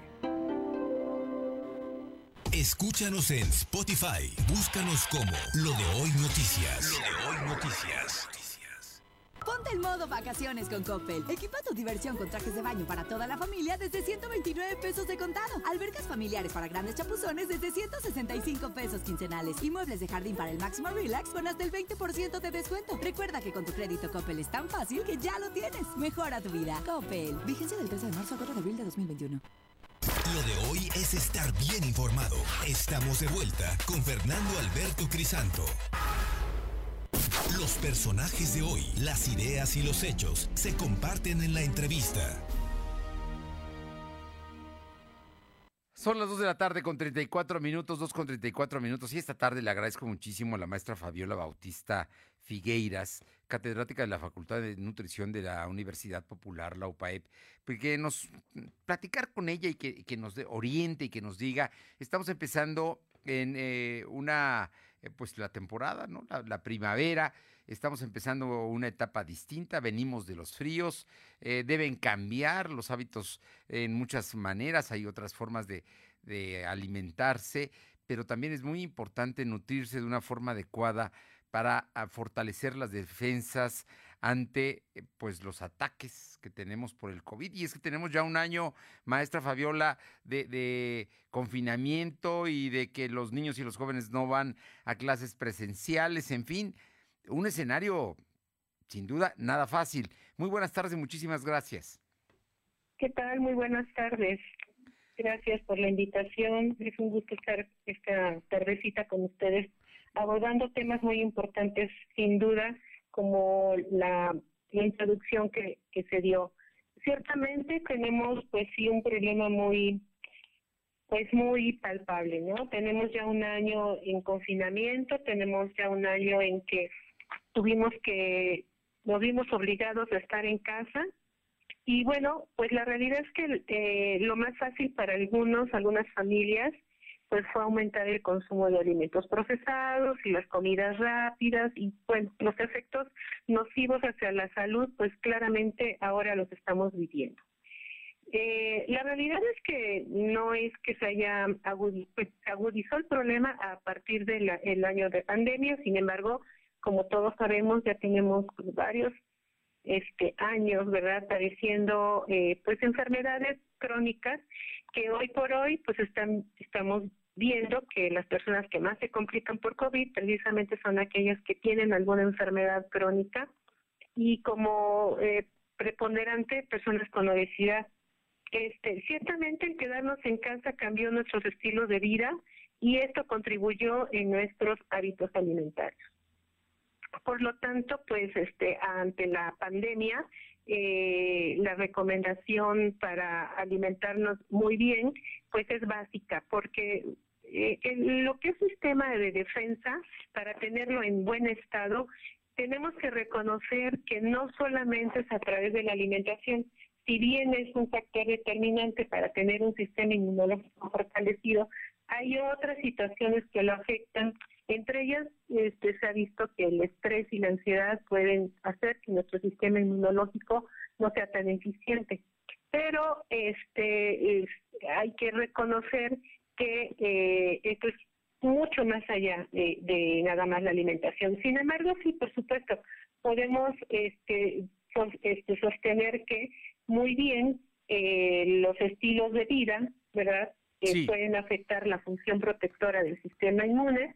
Escúchanos en Spotify. Búscanos como Lo de Hoy Noticias. Lo de Hoy Noticias. Ponte en modo vacaciones con Coppel. Equipa tu diversión con trajes de baño para toda la familia desde 129 pesos de contado. Albercas familiares para grandes chapuzones desde 165 pesos quincenales. Y muebles de jardín para el máximo relax con hasta el 20% de descuento. Recuerda que con tu crédito Coppel es tan fácil que ya lo tienes. Mejora tu vida. Coppel. Vigencia del 13 de marzo a 4 de abril de 2021. Lo de hoy es estar bien informado. Estamos de vuelta con Fernando Alberto Crisanto. Los personajes de hoy, las ideas y los hechos se comparten en la entrevista. Son las 2 de la tarde con 34 minutos, 2 con 34 minutos. Y esta tarde le agradezco muchísimo a la maestra Fabiola Bautista Figueiras, catedrática de la Facultad de Nutrición de la Universidad Popular, la UPAEP, porque nos platicar con ella y que, nos oriente y que nos diga, estamos empezando en eh, una, eh, pues la temporada, ¿no? la primavera, estamos empezando una etapa distinta, venimos de los fríos, eh, deben cambiar los hábitos en muchas maneras, hay otras formas de, alimentarse, pero también es muy importante nutrirse de una forma adecuada para ah, fortalecer las defensas ante eh, pues los ataques que tenemos por el COVID. Y es que tenemos ya un año, maestra Fabiola, de, de, confinamiento y de que los niños y los jóvenes no van a clases presenciales, en fin, un escenario sin duda nada fácil. Muy buenas tardes muchísimas gracias. ¿Qué tal? Muy buenas tardes. Gracias por la invitación. Es un gusto estar esta tardecita con ustedes abordando temas muy importantes, sin duda, como la, introducción que, que se dio. Ciertamente tenemos, pues sí, un problema muy pues muy palpable, ¿no? Tenemos ya un año en confinamiento, tenemos ya un año en que tuvimos que, nos vimos obligados a estar en casa. Y bueno, pues la realidad es que eh, lo más fácil para algunos, algunas familias, pues fue aumentar el consumo de alimentos procesados y las comidas rápidas y bueno, los efectos nocivos hacia la salud, pues claramente ahora los estamos viviendo. Eh, la realidad es que no es que se haya pues, agudizó el problema a partir del año de pandemia, sin embargo, como todos sabemos, ya tenemos varios este años, ¿verdad? Padeciendo eh, pues enfermedades crónicas que hoy por hoy pues están estamos viendo que las personas que más se complican por COVID precisamente son aquellas que tienen alguna enfermedad crónica y como eh, preponderante personas con obesidad. Este, ciertamente el quedarnos en casa cambió nuestros estilos de vida y esto contribuyó en nuestros hábitos alimentarios. Por lo tanto, pues este, ante la pandemia, eh, la recomendación para alimentarnos muy bien, pues es básica, porque eh, lo que es sistema de defensa, para tenerlo en buen estado, tenemos que reconocer que no solamente es a través de la alimentación, si bien es un factor determinante para tener un sistema inmunológico fortalecido, hay otras situaciones que lo afectan entre ellas, este, se ha visto que el estrés y la ansiedad pueden hacer que nuestro sistema inmunológico no sea tan eficiente. Pero este, hay que reconocer que eh, esto es mucho más allá de, nada más la alimentación. Sin embargo, sí, por supuesto, podemos este, este sostener que muy bien eh, los estilos de vida, ¿verdad? pueden afectar la función protectora del sistema inmune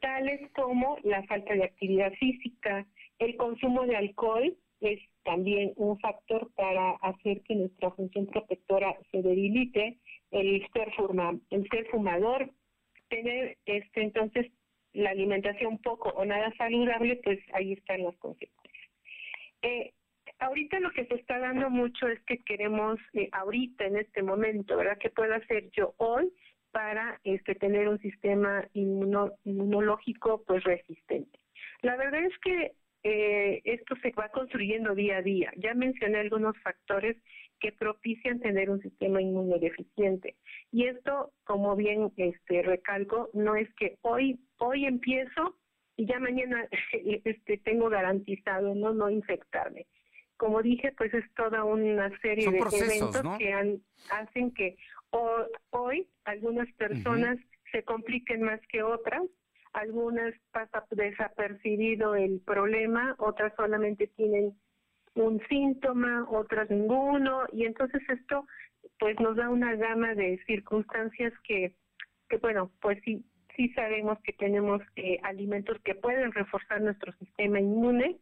tales como la falta de actividad física, el consumo de alcohol es también un factor para hacer que nuestra función protectora se debilite, el ser, fumador, tener este entonces la alimentación poco o nada saludable, pues ahí están las consecuencias. Eh, ahorita lo que se está dando mucho es que queremos, eh, ahorita en este momento, ¿verdad? ¿Qué puedo hacer yo hoy para este, tener un sistema inmunológico pues resistente. La verdad es que eh, esto se va construyendo día a día. Ya mencioné algunos factores que propician tener un sistema inmunodeficiente. Y esto, como bien este, recalco, no es que hoy, hoy empiezo y ya mañana este, tengo garantizado no, no infectarme. Como dije, pues es toda una serie de eventos que hacen que hoy algunas personas se compliquen más que otras, algunas pasa desapercibido el problema, otras solamente tienen un síntoma, otras ninguno, y entonces esto pues nos da una gama de circunstancias que, que bueno, pues sí, sí sabemos que tenemos eh, alimentos que pueden reforzar nuestro sistema inmune,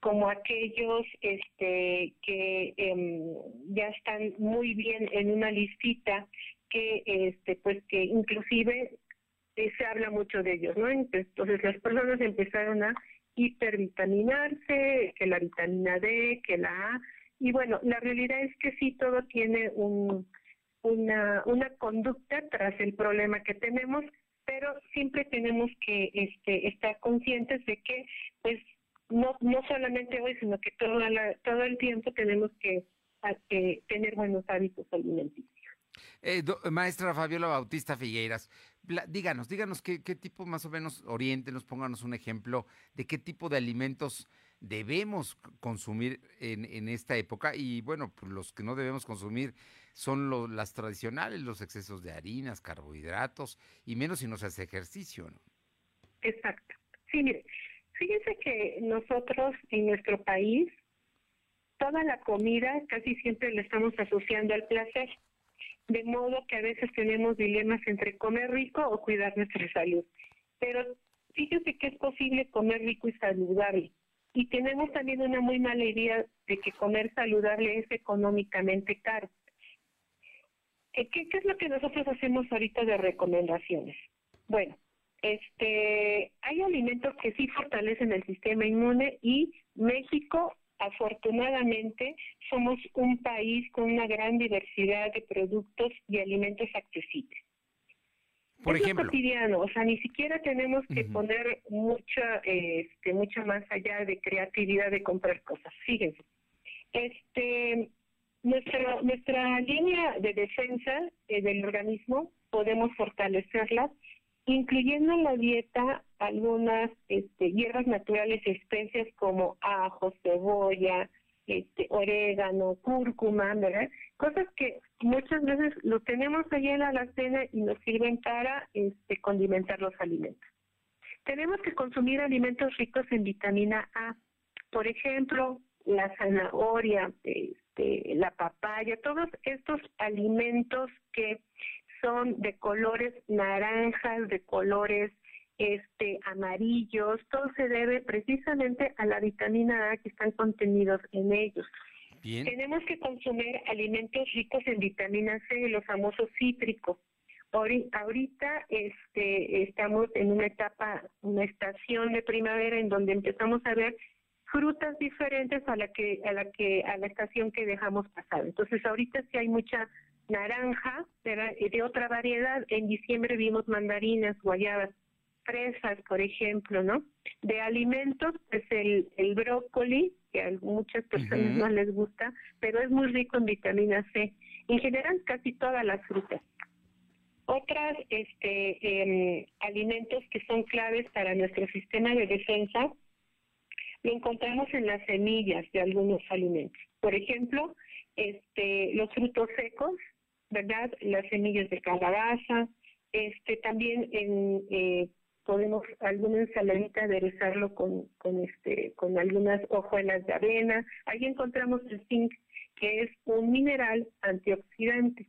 como aquellos este, que em, ya están muy bien en una listita que este pues que inclusive eh, se habla mucho de ellos, ¿no? Entonces las personas empezaron a hipervitaminarse, que la vitamina D, que la A, y bueno, la realidad es que sí todo tiene un una, una conducta tras el problema que tenemos, pero siempre tenemos que este, estar conscientes de que pues no, no solamente hoy, sino que todo, todo el tiempo tenemos que, tener buenos hábitos alimenticios. Eh, maestra Fabiola Bautista Figueiras, díganos, díganos qué, qué tipo más o menos, oriéntenos, pónganos un ejemplo de qué tipo de alimentos debemos consumir en, en esta época y bueno, pues los que no debemos consumir son las tradicionales, los excesos de harinas, carbohidratos y menos si no se hace ejercicio. ¿no? Exacto. Sí, mire, fíjense que nosotros en nuestro país toda la comida casi siempre la estamos asociando al placer, de modo que a veces tenemos dilemas entre comer rico o cuidar nuestra salud. Pero fíjense que es posible comer rico y saludable. Y tenemos también una muy mala idea de que comer saludable es económicamente caro. Eh, ¿Qué, es lo que nosotros hacemos ahorita de recomendaciones? Bueno, este, hay alimentos que sí fortalecen el sistema inmune y México, afortunadamente, somos un país con una gran diversidad de productos y alimentos accesibles. Por es ejemplo. cotidiano, o sea, ni siquiera tenemos que poner mucha, este, mucho más allá de creatividad de comprar cosas. Fíjense, este, nuestra nuestra línea de defensa eh, del organismo podemos fortalecerla, incluyendo en la dieta algunas este, hierbas naturales y especias como ajo, cebolla, este, orégano, cúrcuma, ¿verdad? Cosas que muchas veces lo tenemos allá en la alacena y nos sirven para este, condimentar los alimentos. Tenemos que consumir alimentos ricos en vitamina A, por ejemplo, la zanahoria, este, la papaya, todos estos alimentos que son de colores naranjas, de colores este, amarillos, todo se debe precisamente a la vitamina A que están contenidos en ellos. Tenemos que consumir alimentos ricos en vitamina C, los famosos cítricos. Ahorita este, estamos en una etapa, una estación de primavera en donde empezamos a ver frutas diferentes a la que a la que a la estación que dejamos pasar. Entonces ahorita sí hay mucha naranja de otra variedad. En diciembre vimos mandarinas, guayabas fresas, por ejemplo, ¿no? De alimentos, pues el, el brócoli, que a muchas personas no les gusta, pero es muy rico en vitamina C. En general, casi todas las frutas. Otras este, em, alimentos que son claves para nuestro sistema de defensa lo encontramos en las semillas de algunos alimentos. Por ejemplo, este, los frutos secos, ¿verdad? Las semillas de calabaza, este, también en eh, podemos alguna ensaladita aderezarlo con, con, este, con algunas hojuelas de avena. Ahí encontramos el zinc, que es un mineral antioxidante.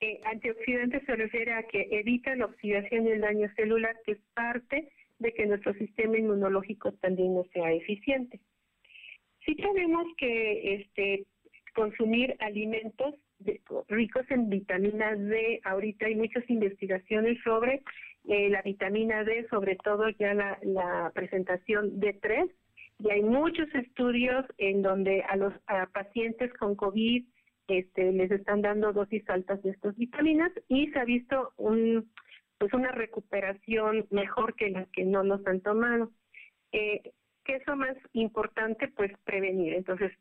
Eh, antioxidante se refiere a que evita la oxidación y el daño celular, que es parte de que nuestro sistema inmunológico también no sea eficiente. Sí tenemos que este, consumir alimentos ricos en vitamina D. Ahorita hay muchas investigaciones sobre eh, la vitamina D, sobre todo ya la, presentación D3, y hay muchos estudios en donde a los pacientes con COVID este, les están dando dosis altas de estas vitaminas y se ha visto un, pues una recuperación mejor que las que no los han tomado. Eh, ¿Qué es lo más importante? Pues prevenir. Entonces,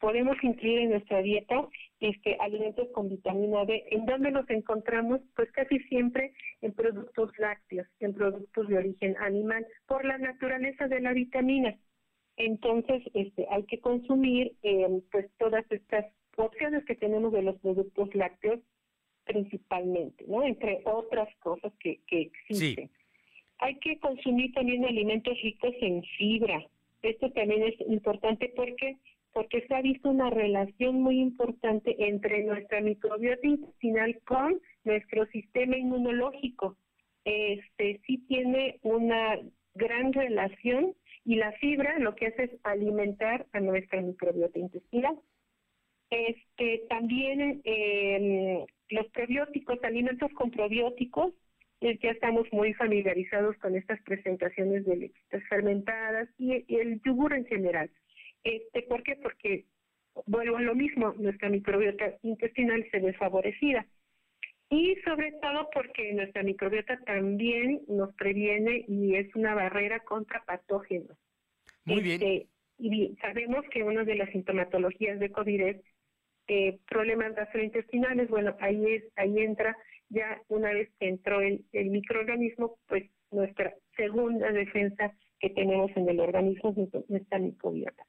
podemos incluir en nuestra dieta este, alimentos con vitamina D. ¿En dónde los encontramos? Pues casi siempre en productos lácteos, en productos de origen animal, por la naturaleza de la vitamina. Entonces, este, hay que consumir eh, pues todas estas opciones que tenemos de los productos lácteos principalmente, ¿no? Entre otras cosas que, que existen. Hay que consumir también alimentos ricos en fibra. Esto también es importante porque porque se ha visto una relación muy importante entre nuestra microbiota intestinal con nuestro sistema inmunológico. Este sí tiene una gran relación y la fibra lo que hace es alimentar a nuestra microbiota intestinal. Este también em, los probióticos, alimentos con probióticos, eh, ya estamos muy familiarizados con estas presentaciones de leches fermentadas y el yogur en general. Este, ¿Por qué? Porque vuelvo a lo mismo, nuestra microbiota intestinal se ve favorecida. y sobre todo porque nuestra microbiota también nos previene y es una barrera contra patógenos. Muy bien. Este, y sabemos que una de las sintomatologías de COVID es eh, problemas gastrointestinales. Bueno, ahí es, ahí entra ya una vez que entró el, el microorganismo, pues nuestra segunda defensa que tenemos en el organismo es nuestra microbiota.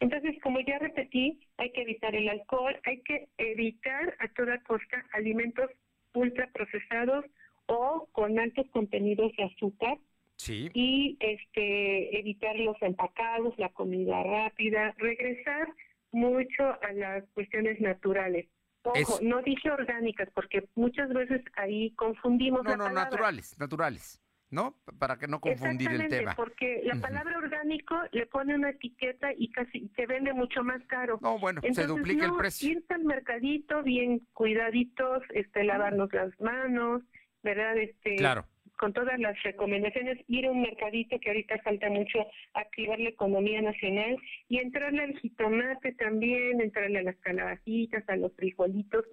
Entonces, como ya repetí, hay que evitar el alcohol, hay que evitar a toda costa alimentos ultraprocesados o con altos contenidos de azúcar. Sí. Y este evitar los empacados, la comida rápida, regresar mucho a las cuestiones naturales. Ojo, no dije orgánicas porque muchas veces ahí confundimos no, no, naturales, naturales. ¿No? Para que no confundir el tema. porque la palabra orgánico le pone una etiqueta y casi se vende mucho más caro. No, bueno, se duplica el precio. Irse al mercadito bien cuidaditos, este, lavarnos las manos, ¿verdad? Este, claro. Con todas las recomendaciones, ir a un mercadito que ahorita falta mucho activar la economía nacional y entrarle al jitomate también, entrarle a las calabacitas, a los frijolitos,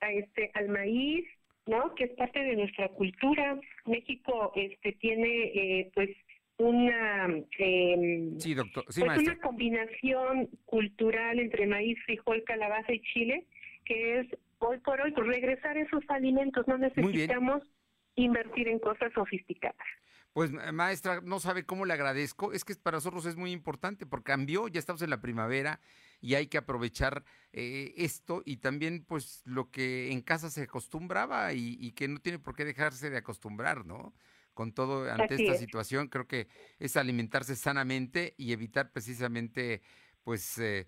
a este, al maíz, ¿no? Que es parte de nuestra cultura. México este tiene eh, pues una eh, sí, doctor. pues una combinación cultural entre maíz, frijol, calabaza y chile que es hoy por hoy regresar esos alimentos. No necesitamos invertir en cosas sofisticadas. Pues maestra, no sabe cómo le agradezco. Es que para nosotros es muy importante porque cambió, ya estamos en la primavera y hay que aprovechar eh, esto y también pues lo que en casa se acostumbraba y, que no tiene por qué dejarse de acostumbrar, ¿no? Con todo ante esta situación creo que es alimentarse sanamente y evitar precisamente pues eh,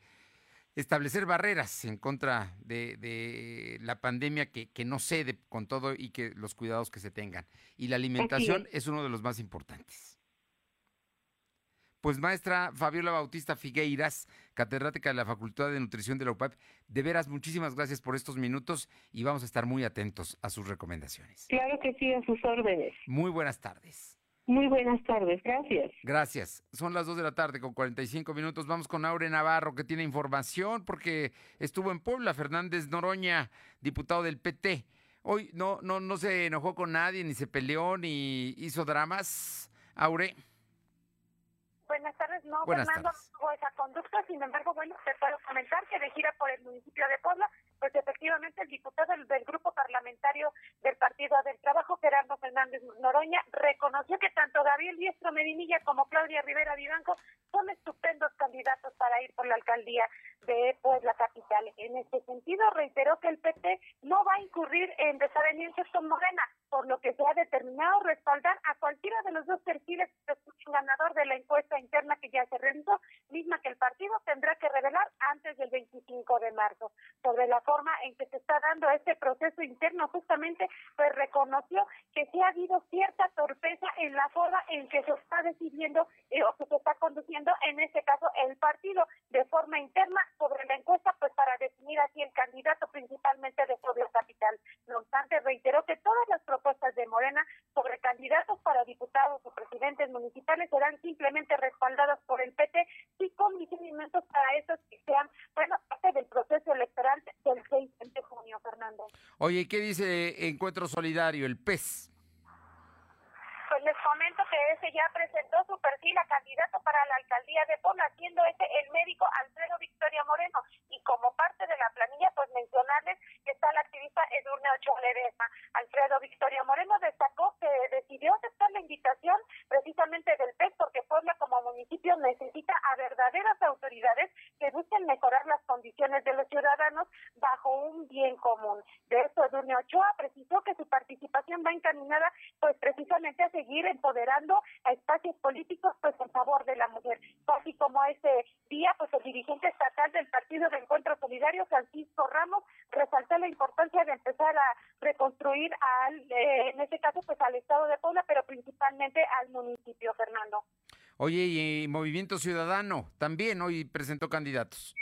establecer barreras en contra de, la pandemia que, que, no cede con todo y que los cuidados que se tengan. Y la alimentación es uno de los más importantes. Pues maestra Fabiola Bautista Figueiras, catedrática de la Facultad de Nutrición de la UPAP, de veras muchísimas gracias por estos minutos y vamos a estar muy atentos a sus recomendaciones. Claro que sí, a sus órdenes. Muy buenas tardes. Muy buenas tardes, gracias. Gracias. Son las 2 de la tarde con 45 minutos. Vamos con Aure Navarro que tiene información porque estuvo en Puebla Fernández Noroña, diputado del PT. Hoy no no no se enojó con nadie ni se peleó ni hizo dramas. Aure. Buenas tardes, no, Fernando tuvo esa conducta, sin embargo, bueno, te puedo comentar que de gira por el municipio de Puebla, pues efectivamente el diputado del, grupo parlamentario del Partido del Trabajo, Gerardo Fernández Noroña, reconoció que tanto Gabriel Diestro Medinilla como Claudia Rivera Vivanco son estupendos candidatos para ir por la alcaldía de Puebla Capital. En este sentido, reiteró que el PT no va a incurrir en desavenencias con Morena, por lo que se ha determinado respaldar a cualquiera de los dos perfiles que ganador de la encuesta interna que ya se realizó, misma que el partido tendrá que revelar antes del 25 de marzo. Sobre la forma en que se está dando este proceso interno, justamente, pues reconoció que sí ha habido cierta torpeza en la forma en que se está decidiendo eh, o que se está conduciendo, en este caso, el partido de forma interna sobre la encuesta, pues para definir así el candidato principalmente de Puebla Capital. No obstante, reiteró que todas las propuestas de Morena sobre candidatos para diputados o presidentes municipales serán simplemente respaldadas por el PT y con lineamientos para esos que sean, bueno, parte del proceso electoral del 6 de junio, Fernando. Oye, ¿qué dice Encuentro Solidario, el PES? Pues les comento que ese ya presentó su perfil a candidato para la alcaldía de Puebla, siendo ese el médico Alfredo Victoria Moreno. Y como parte de la planilla, pues mencionarles que está la activista Edurne Ochoa Ledesma. Alfredo Victoria Moreno destacó que decidió aceptar la invitación precisamente del PES porque Puebla como municipio necesita a verdaderas autoridades que busquen mejorar las condiciones de los ciudadanos bajo un bien común. De esto, Edurne Ochoa precisó que su participación va encaminada pues precisamente a seguir empoderando a espacios políticos pues en favor de la mujer. Así como ese día, pues el dirigente estatal del Partido de Encuentro Solidario, Francisco Ramos, resaltó la importancia de empezar a reconstruir al, eh, en este caso, pues al Estado de Puebla, pero principalmente al municipio, Fernando. Oye, y Movimiento Ciudadano también hoy presentó candidatos.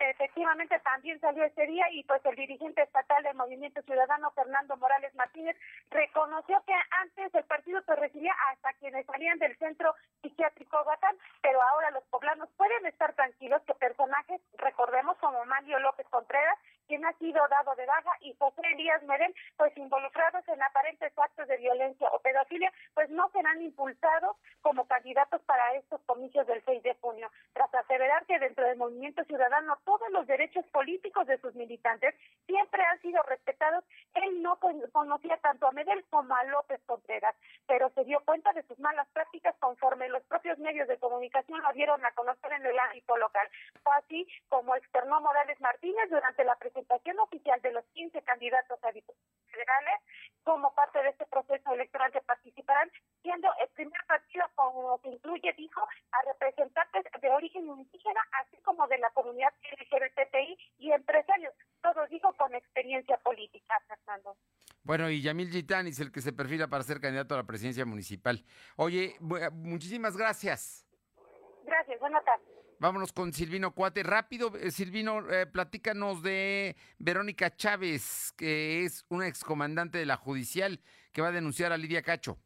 Efectivamente también salió este día y pues el dirigente estatal del Movimiento Ciudadano, Fernando Morales Martínez, reconoció que antes el partido se recibía hasta quienes salían del centro psiquiátrico Batán, pero ahora los poblanos pueden estar tranquilos que personajes, recordemos como Mario López Contreras, quien ha sido dado de baja, y José Elías Medel, pues involucrados en aparentes actos de violencia o pedofilia, pues no serán impulsados como candidatos para estos comicios del 6 de junio, tras aseverar que dentro del movimiento ciudadano todos los derechos políticos de sus militantes siempre han sido respetados. Él no conocía tanto a Medel como a López Contreras, pero se dio cuenta de sus malas prácticas conforme los propios medios de comunicación lo dieron a conocer en el ámbito local. Fue así como externó Morales Martínez durante la presentación oficial de los 15 candidatos a diputados federales como parte de este proceso electoral que participarán, siendo el primer partido como que incluye, dijo, a representantes de origen indígena, así como de la comunidad LGBTI y empresarios. Todos dijo con experiencia política, Fernando. Bueno, y Yamil Gitani es el que se perfila para ser candidato a la presidencia municipal. Oye, muchísimas gracias. Gracias, buenas tardes. Vámonos con Silvino Cuate. Rápido, eh, Silvino, eh, platícanos de Verónica Chávez, que es una excomandante de la judicial que va a denunciar a Lidia Cacho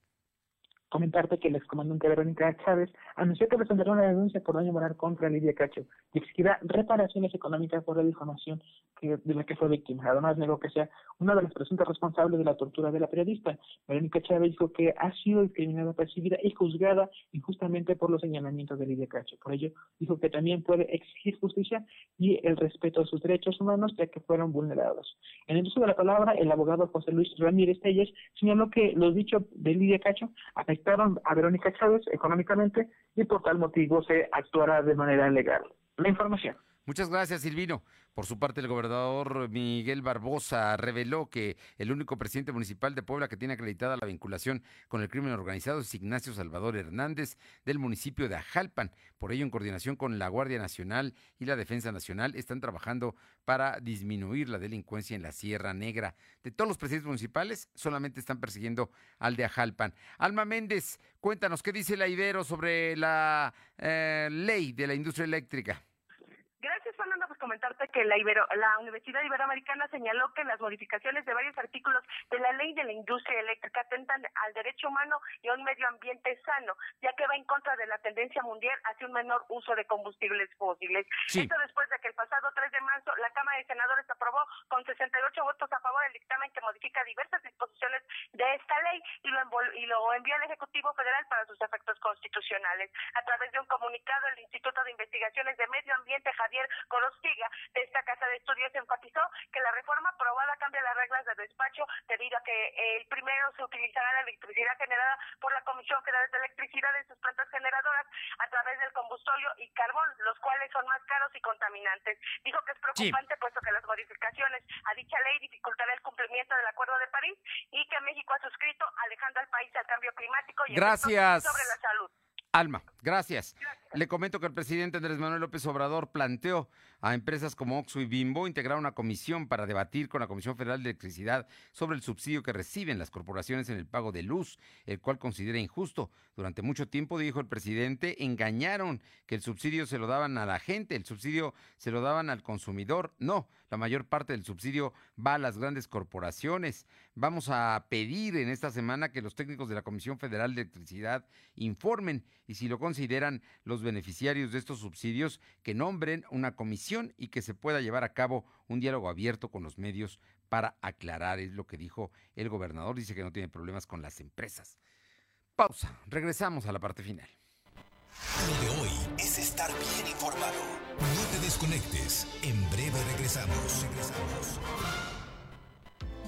comentarte que el excomandante Verónica Chávez anunció que presentará una denuncia por daño moral contra Lidia Cacho y exigirá reparaciones económicas por la difamación que, de la que fue víctima. Además, negó que sea una de las presuntas responsables de la tortura de la periodista. Verónica Chávez dijo que ha sido discriminada, percibida y juzgada injustamente por los señalamientos de Lidia Cacho. Por ello, dijo que también puede exigir justicia y el respeto a sus derechos humanos, ya que fueron vulnerados. En el uso de la palabra, el abogado José Luis Ramírez Telles señaló que los dichos de Lidia Cacho afectan a Verónica Chávez económicamente y por tal motivo se actuará de manera legal. La información. Muchas gracias, Silvino. Por su parte, el gobernador Miguel Barbosa reveló que el único presidente municipal de Puebla que tiene acreditada la vinculación con el crimen organizado es Ignacio Salvador Hernández del municipio de Ajalpan. Por ello, en coordinación con la Guardia Nacional y la Defensa Nacional, están trabajando para disminuir la delincuencia en la Sierra Negra. De todos los presidentes municipales, solamente están persiguiendo al de Ajalpan. Alma Méndez, cuéntanos, ¿qué dice la Ibero sobre la eh, ley de la industria eléctrica? Comentarte que la, Ibero, la Universidad Iberoamericana señaló que las modificaciones de varios artículos de la ley de la industria eléctrica atentan al derecho humano y a un medio ambiente sano, ya que va en contra de la tendencia mundial hacia un menor uso de combustibles fósiles. Esto después de que el pasado 3 de marzo la Cámara de Senadores aprobó con 68 votos a favor el dictamen que modifica diversas disposiciones de esta ley y lo, y lo envió al Ejecutivo Federal para sus efectos constitucionales. A través de un comunicado, el Instituto de Investigaciones de Medio Ambiente Javier Gorosky de esta casa de estudios enfatizó que la reforma aprobada cambia las reglas de despacho debido a que el primero se utilizará la electricidad generada por la Comisión Federal de Electricidad en sus plantas generadoras a través del combustorio y carbón, los cuales son más caros y contaminantes. Dijo que es preocupante puesto que las modificaciones a dicha ley dificultará el cumplimiento del Acuerdo de París y que México ha suscrito alejando al país al cambio climático y Gracias. sobre la salud. Alma, gracias. Le comento que el presidente Andrés Manuel López Obrador planteó a empresas como Oxxo y Bimbo integrar una comisión para debatir con la Comisión Federal de Electricidad sobre el subsidio que reciben las corporaciones en el pago de luz, el cual considera injusto. Durante mucho tiempo, dijo el presidente, engañaron que el subsidio se lo daban a la gente, el subsidio se lo daban al consumidor. No, la mayor parte del subsidio va a las grandes corporaciones. Vamos a pedir en esta semana que los técnicos de la Comisión Federal de Electricidad informen y si lo consideran los beneficiarios de estos subsidios, que nombren una comisión y que se pueda llevar a cabo un diálogo abierto con los medios para aclarar, es lo que dijo el gobernador, dice que no tiene problemas con las empresas. Pausa, regresamos a la parte final. Lo de hoy es estar bien informado. No te desconectes, en breve regresamos. Regresamos.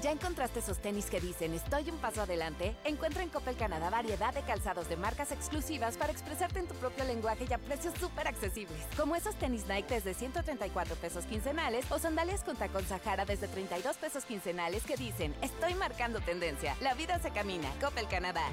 ¿Ya encontraste esos tenis que dicen estoy un paso adelante? Encuentra en Coppel Canadá variedad de calzados de marcas exclusivas para expresarte en tu propio lenguaje y a precios súper accesibles. Como esos tenis Nike desde 134 pesos quincenales o sandalias con tacón Sahara desde 32 pesos quincenales que dicen estoy marcando tendencia. La vida se camina. Coppel Canadá.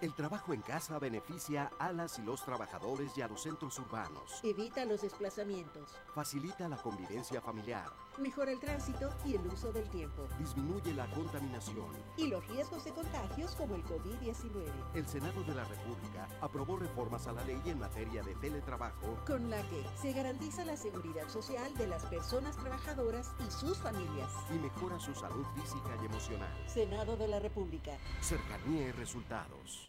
El trabajo en casa beneficia a las y los trabajadores y a los centros urbanos. Evita los desplazamientos. Facilita la convivencia familiar. Mejora el tránsito y el uso del tiempo. Disminuye la contaminación. Y los riesgos de contagios como el COVID-19. El Senado de la República aprobó reformas a la ley en materia de teletrabajo. Con la que se garantiza la seguridad social de las personas trabajadoras y sus familias. Y mejora su salud física y emocional. Senado de la República. Cercanía y resultados.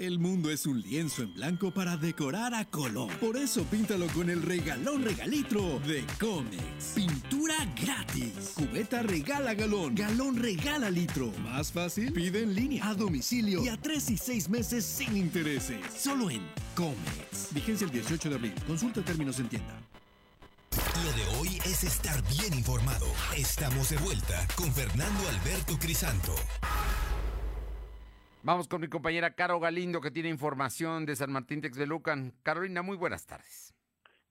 El mundo es un lienzo en blanco para decorar a color. Por eso píntalo con el regalón regalitro de Comex. Pintura gratis. Cubeta regala galón. Galón regala litro. Más fácil, pide en línea, a domicilio y a tres y seis meses sin intereses. Solo en Comex. Vigencia el 18 de abril. Consulta términos en tienda. Lo de hoy es estar bien informado. Estamos de vuelta con Fernando Alberto Crisanto. Vamos con mi compañera Caro Galindo que tiene información de San Martín Texbelucan. Carolina, muy buenas tardes.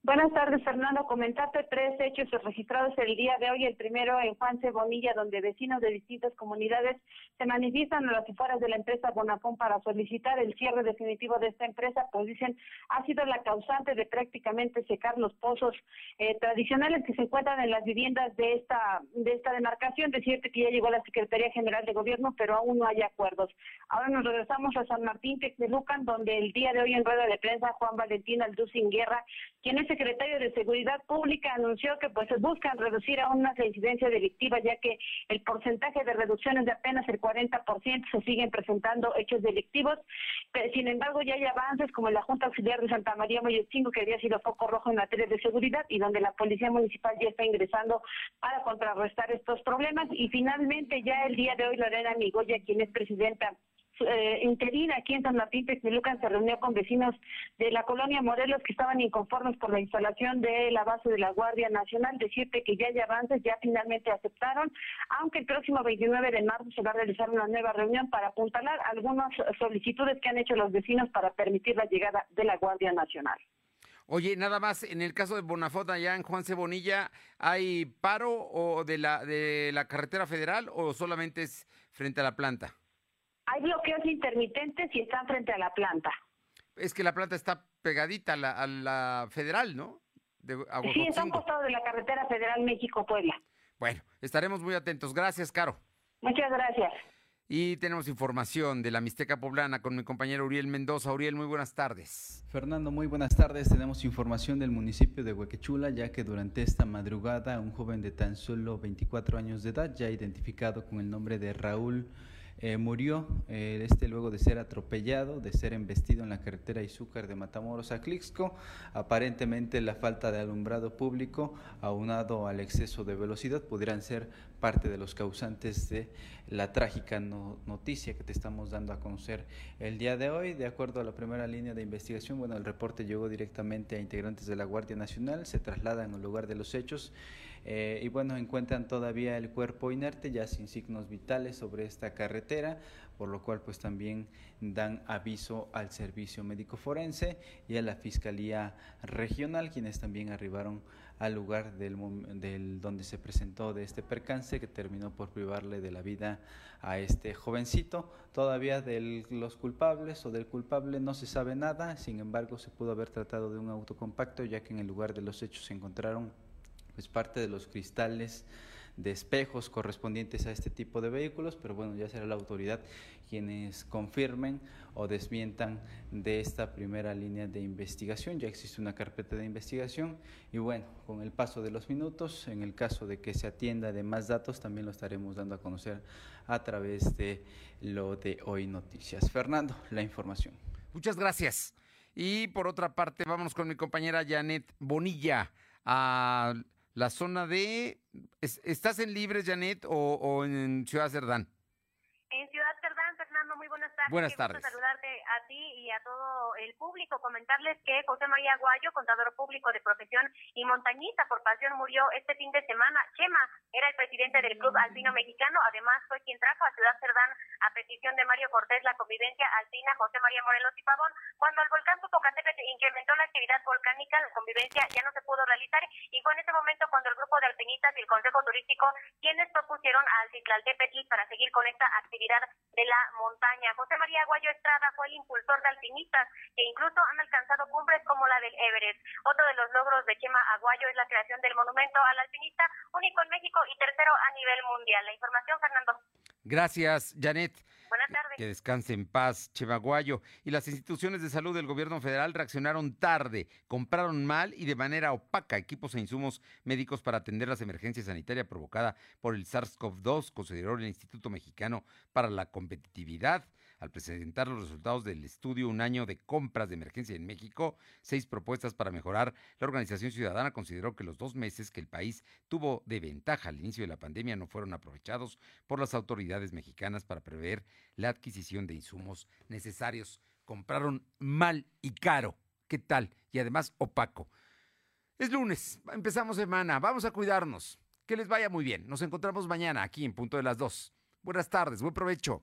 Buenas tardes, Fernando. Comentarte tres hechos registrados el día de hoy. El primero en Juan Cebonilla, donde vecinos de distintas comunidades se manifiestan a las afueras de la empresa Bonafón para solicitar el cierre definitivo de esta empresa, pues dicen ha sido la causante de prácticamente secar los pozos eh, tradicionales que se encuentran en las viviendas de esta de esta demarcación. Decirte que ya llegó la Secretaría General de Gobierno, pero aún no hay acuerdos. Ahora nos regresamos a San Martín Texmelucan, donde el día de hoy en rueda de prensa Juan Valentín Alducin Guerra, quien es secretario de Seguridad Pública anunció que pues buscan reducir aún más la incidencia delictiva, ya que el porcentaje de reducción es de apenas el 40%, se siguen presentando hechos delictivos. Pero, sin embargo, ya hay avances como la Junta Auxiliar de Santa María Moyotzingo, que había sido foco rojo en materia de seguridad y donde la Policía Municipal ya está ingresando para contrarrestar estos problemas. Y finalmente, ya el día de hoy, Lorena Migoya, quien es presidenta eh, interina aquí en San Martín Texmelucan se reunió con vecinos de la colonia Morelos que estaban inconformes por la instalación de la base de la Guardia Nacional. Decirte que ya hay avances, ya finalmente aceptaron, aunque el próximo 29 de marzo se va a realizar una nueva reunión para apuntalar algunas solicitudes que han hecho los vecinos para permitir la llegada de la Guardia Nacional. Oye, nada más, en el caso de Bonafont, allá en Juan Cebonilla, ¿hay paro o de la, de la carretera federal o solamente es frente a la planta? Hay bloqueos intermitentes y están frente a la planta. Es que la planta está pegadita a la, a la federal, ¿no? De sí, está a un costado de la carretera federal México-Puebla. Bueno, estaremos muy atentos. Gracias, Caro. Muchas gracias. Y tenemos información de la Mixteca Poblana con mi compañero Uriel Mendoza. Uriel, muy buenas tardes. Fernando, muy buenas tardes. Tenemos información del municipio de Huequechula, ya que durante esta madrugada un joven de tan solo 24 años de edad, ya identificado con el nombre de Raúl eh, murió eh, este luego de ser atropellado, de ser embestido en la carretera Izúcar de Matamoros a Clixco. Aparentemente la falta de alumbrado público aunado al exceso de velocidad pudieran ser parte de los causantes de la trágica noticia que te estamos dando a conocer el día de hoy. De acuerdo a la primera línea de investigación, bueno, el reporte llegó directamente a integrantes de la Guardia Nacional, se trasladan al lugar de los hechos eh, y bueno, encuentran todavía el cuerpo inerte, ya sin signos vitales sobre esta carretera, por lo cual pues también dan aviso al servicio médico forense y a la Fiscalía Regional, quienes también arribaron al lugar del, del, donde se presentó de este percance que terminó por privarle de la vida a este jovencito. Todavía de los culpables o del culpable no se sabe nada, sin embargo se pudo haber tratado de un auto compacto ya que en el lugar de los hechos se encontraron es parte de los cristales de espejos correspondientes a este tipo de vehículos, pero bueno, ya será la autoridad quienes confirmen o desmientan de esta primera línea de investigación. Ya existe una carpeta de investigación y bueno, con el paso de los minutos, en el caso de que se atienda de más datos, también lo estaremos dando a conocer a través de lo de Hoy Noticias. Fernando, la información. Muchas gracias. Y por otra parte, vamos con mi compañera Janet Bonilla a la zona de... ¿Estás en Libres, Janet, o, Cerdán? En Ciudad Cerdán, tardes. Buenas tardes. saludarte a ti y a todo el público. Comentarles que José María Aguayo, contador público de profesión y montañista por pasión, murió este fin de semana. Chema era el presidente del Club Alpino Mexicano. Además, fue quien trajo a Ciudad Cerdán, a petición de Mario Cortés, la convivencia alpina José María Morelos y Pavón. Cuando el volcán Popocatépetl incrementó la actividad volcánica, la convivencia ya no se pudo realizar y fue en ese momento cuando el grupo de alpinistas y el Consejo Turístico quienes propusieron al Citlaltépetl para seguir con esta actividad de la montaña. José María Aguayo Estrada fue el impulsor de alpinistas que incluso han alcanzado cumbres como la del Everest. Otro de los logros de Chema Aguayo es la creación del monumento al alpinista, único en México y tercero a nivel mundial. La información, Fernando. Gracias, Janet. Buenas tardes. Que descanse en paz, Chevaguayo. Y las instituciones de salud del gobierno federal reaccionaron tarde, compraron mal y de manera opaca equipos e insumos médicos para atender las emergencias sanitarias provocadas por el SARS-CoV-2, consideró el Instituto Mexicano para la Competitividad. Al presentar los resultados del estudio Un año de compras de emergencia en México, seis propuestas para mejorar, la organización ciudadana consideró que los dos meses que el país tuvo de ventaja al inicio de la pandemia no fueron aprovechados por las autoridades mexicanas para prever la adquisición de insumos necesarios. Compraron mal y caro. ¿Qué tal? Y además opaco. Es lunes, empezamos semana, vamos a cuidarnos. Que les vaya muy bien. Nos encontramos mañana aquí en punto de las dos. Buenas tardes, buen provecho.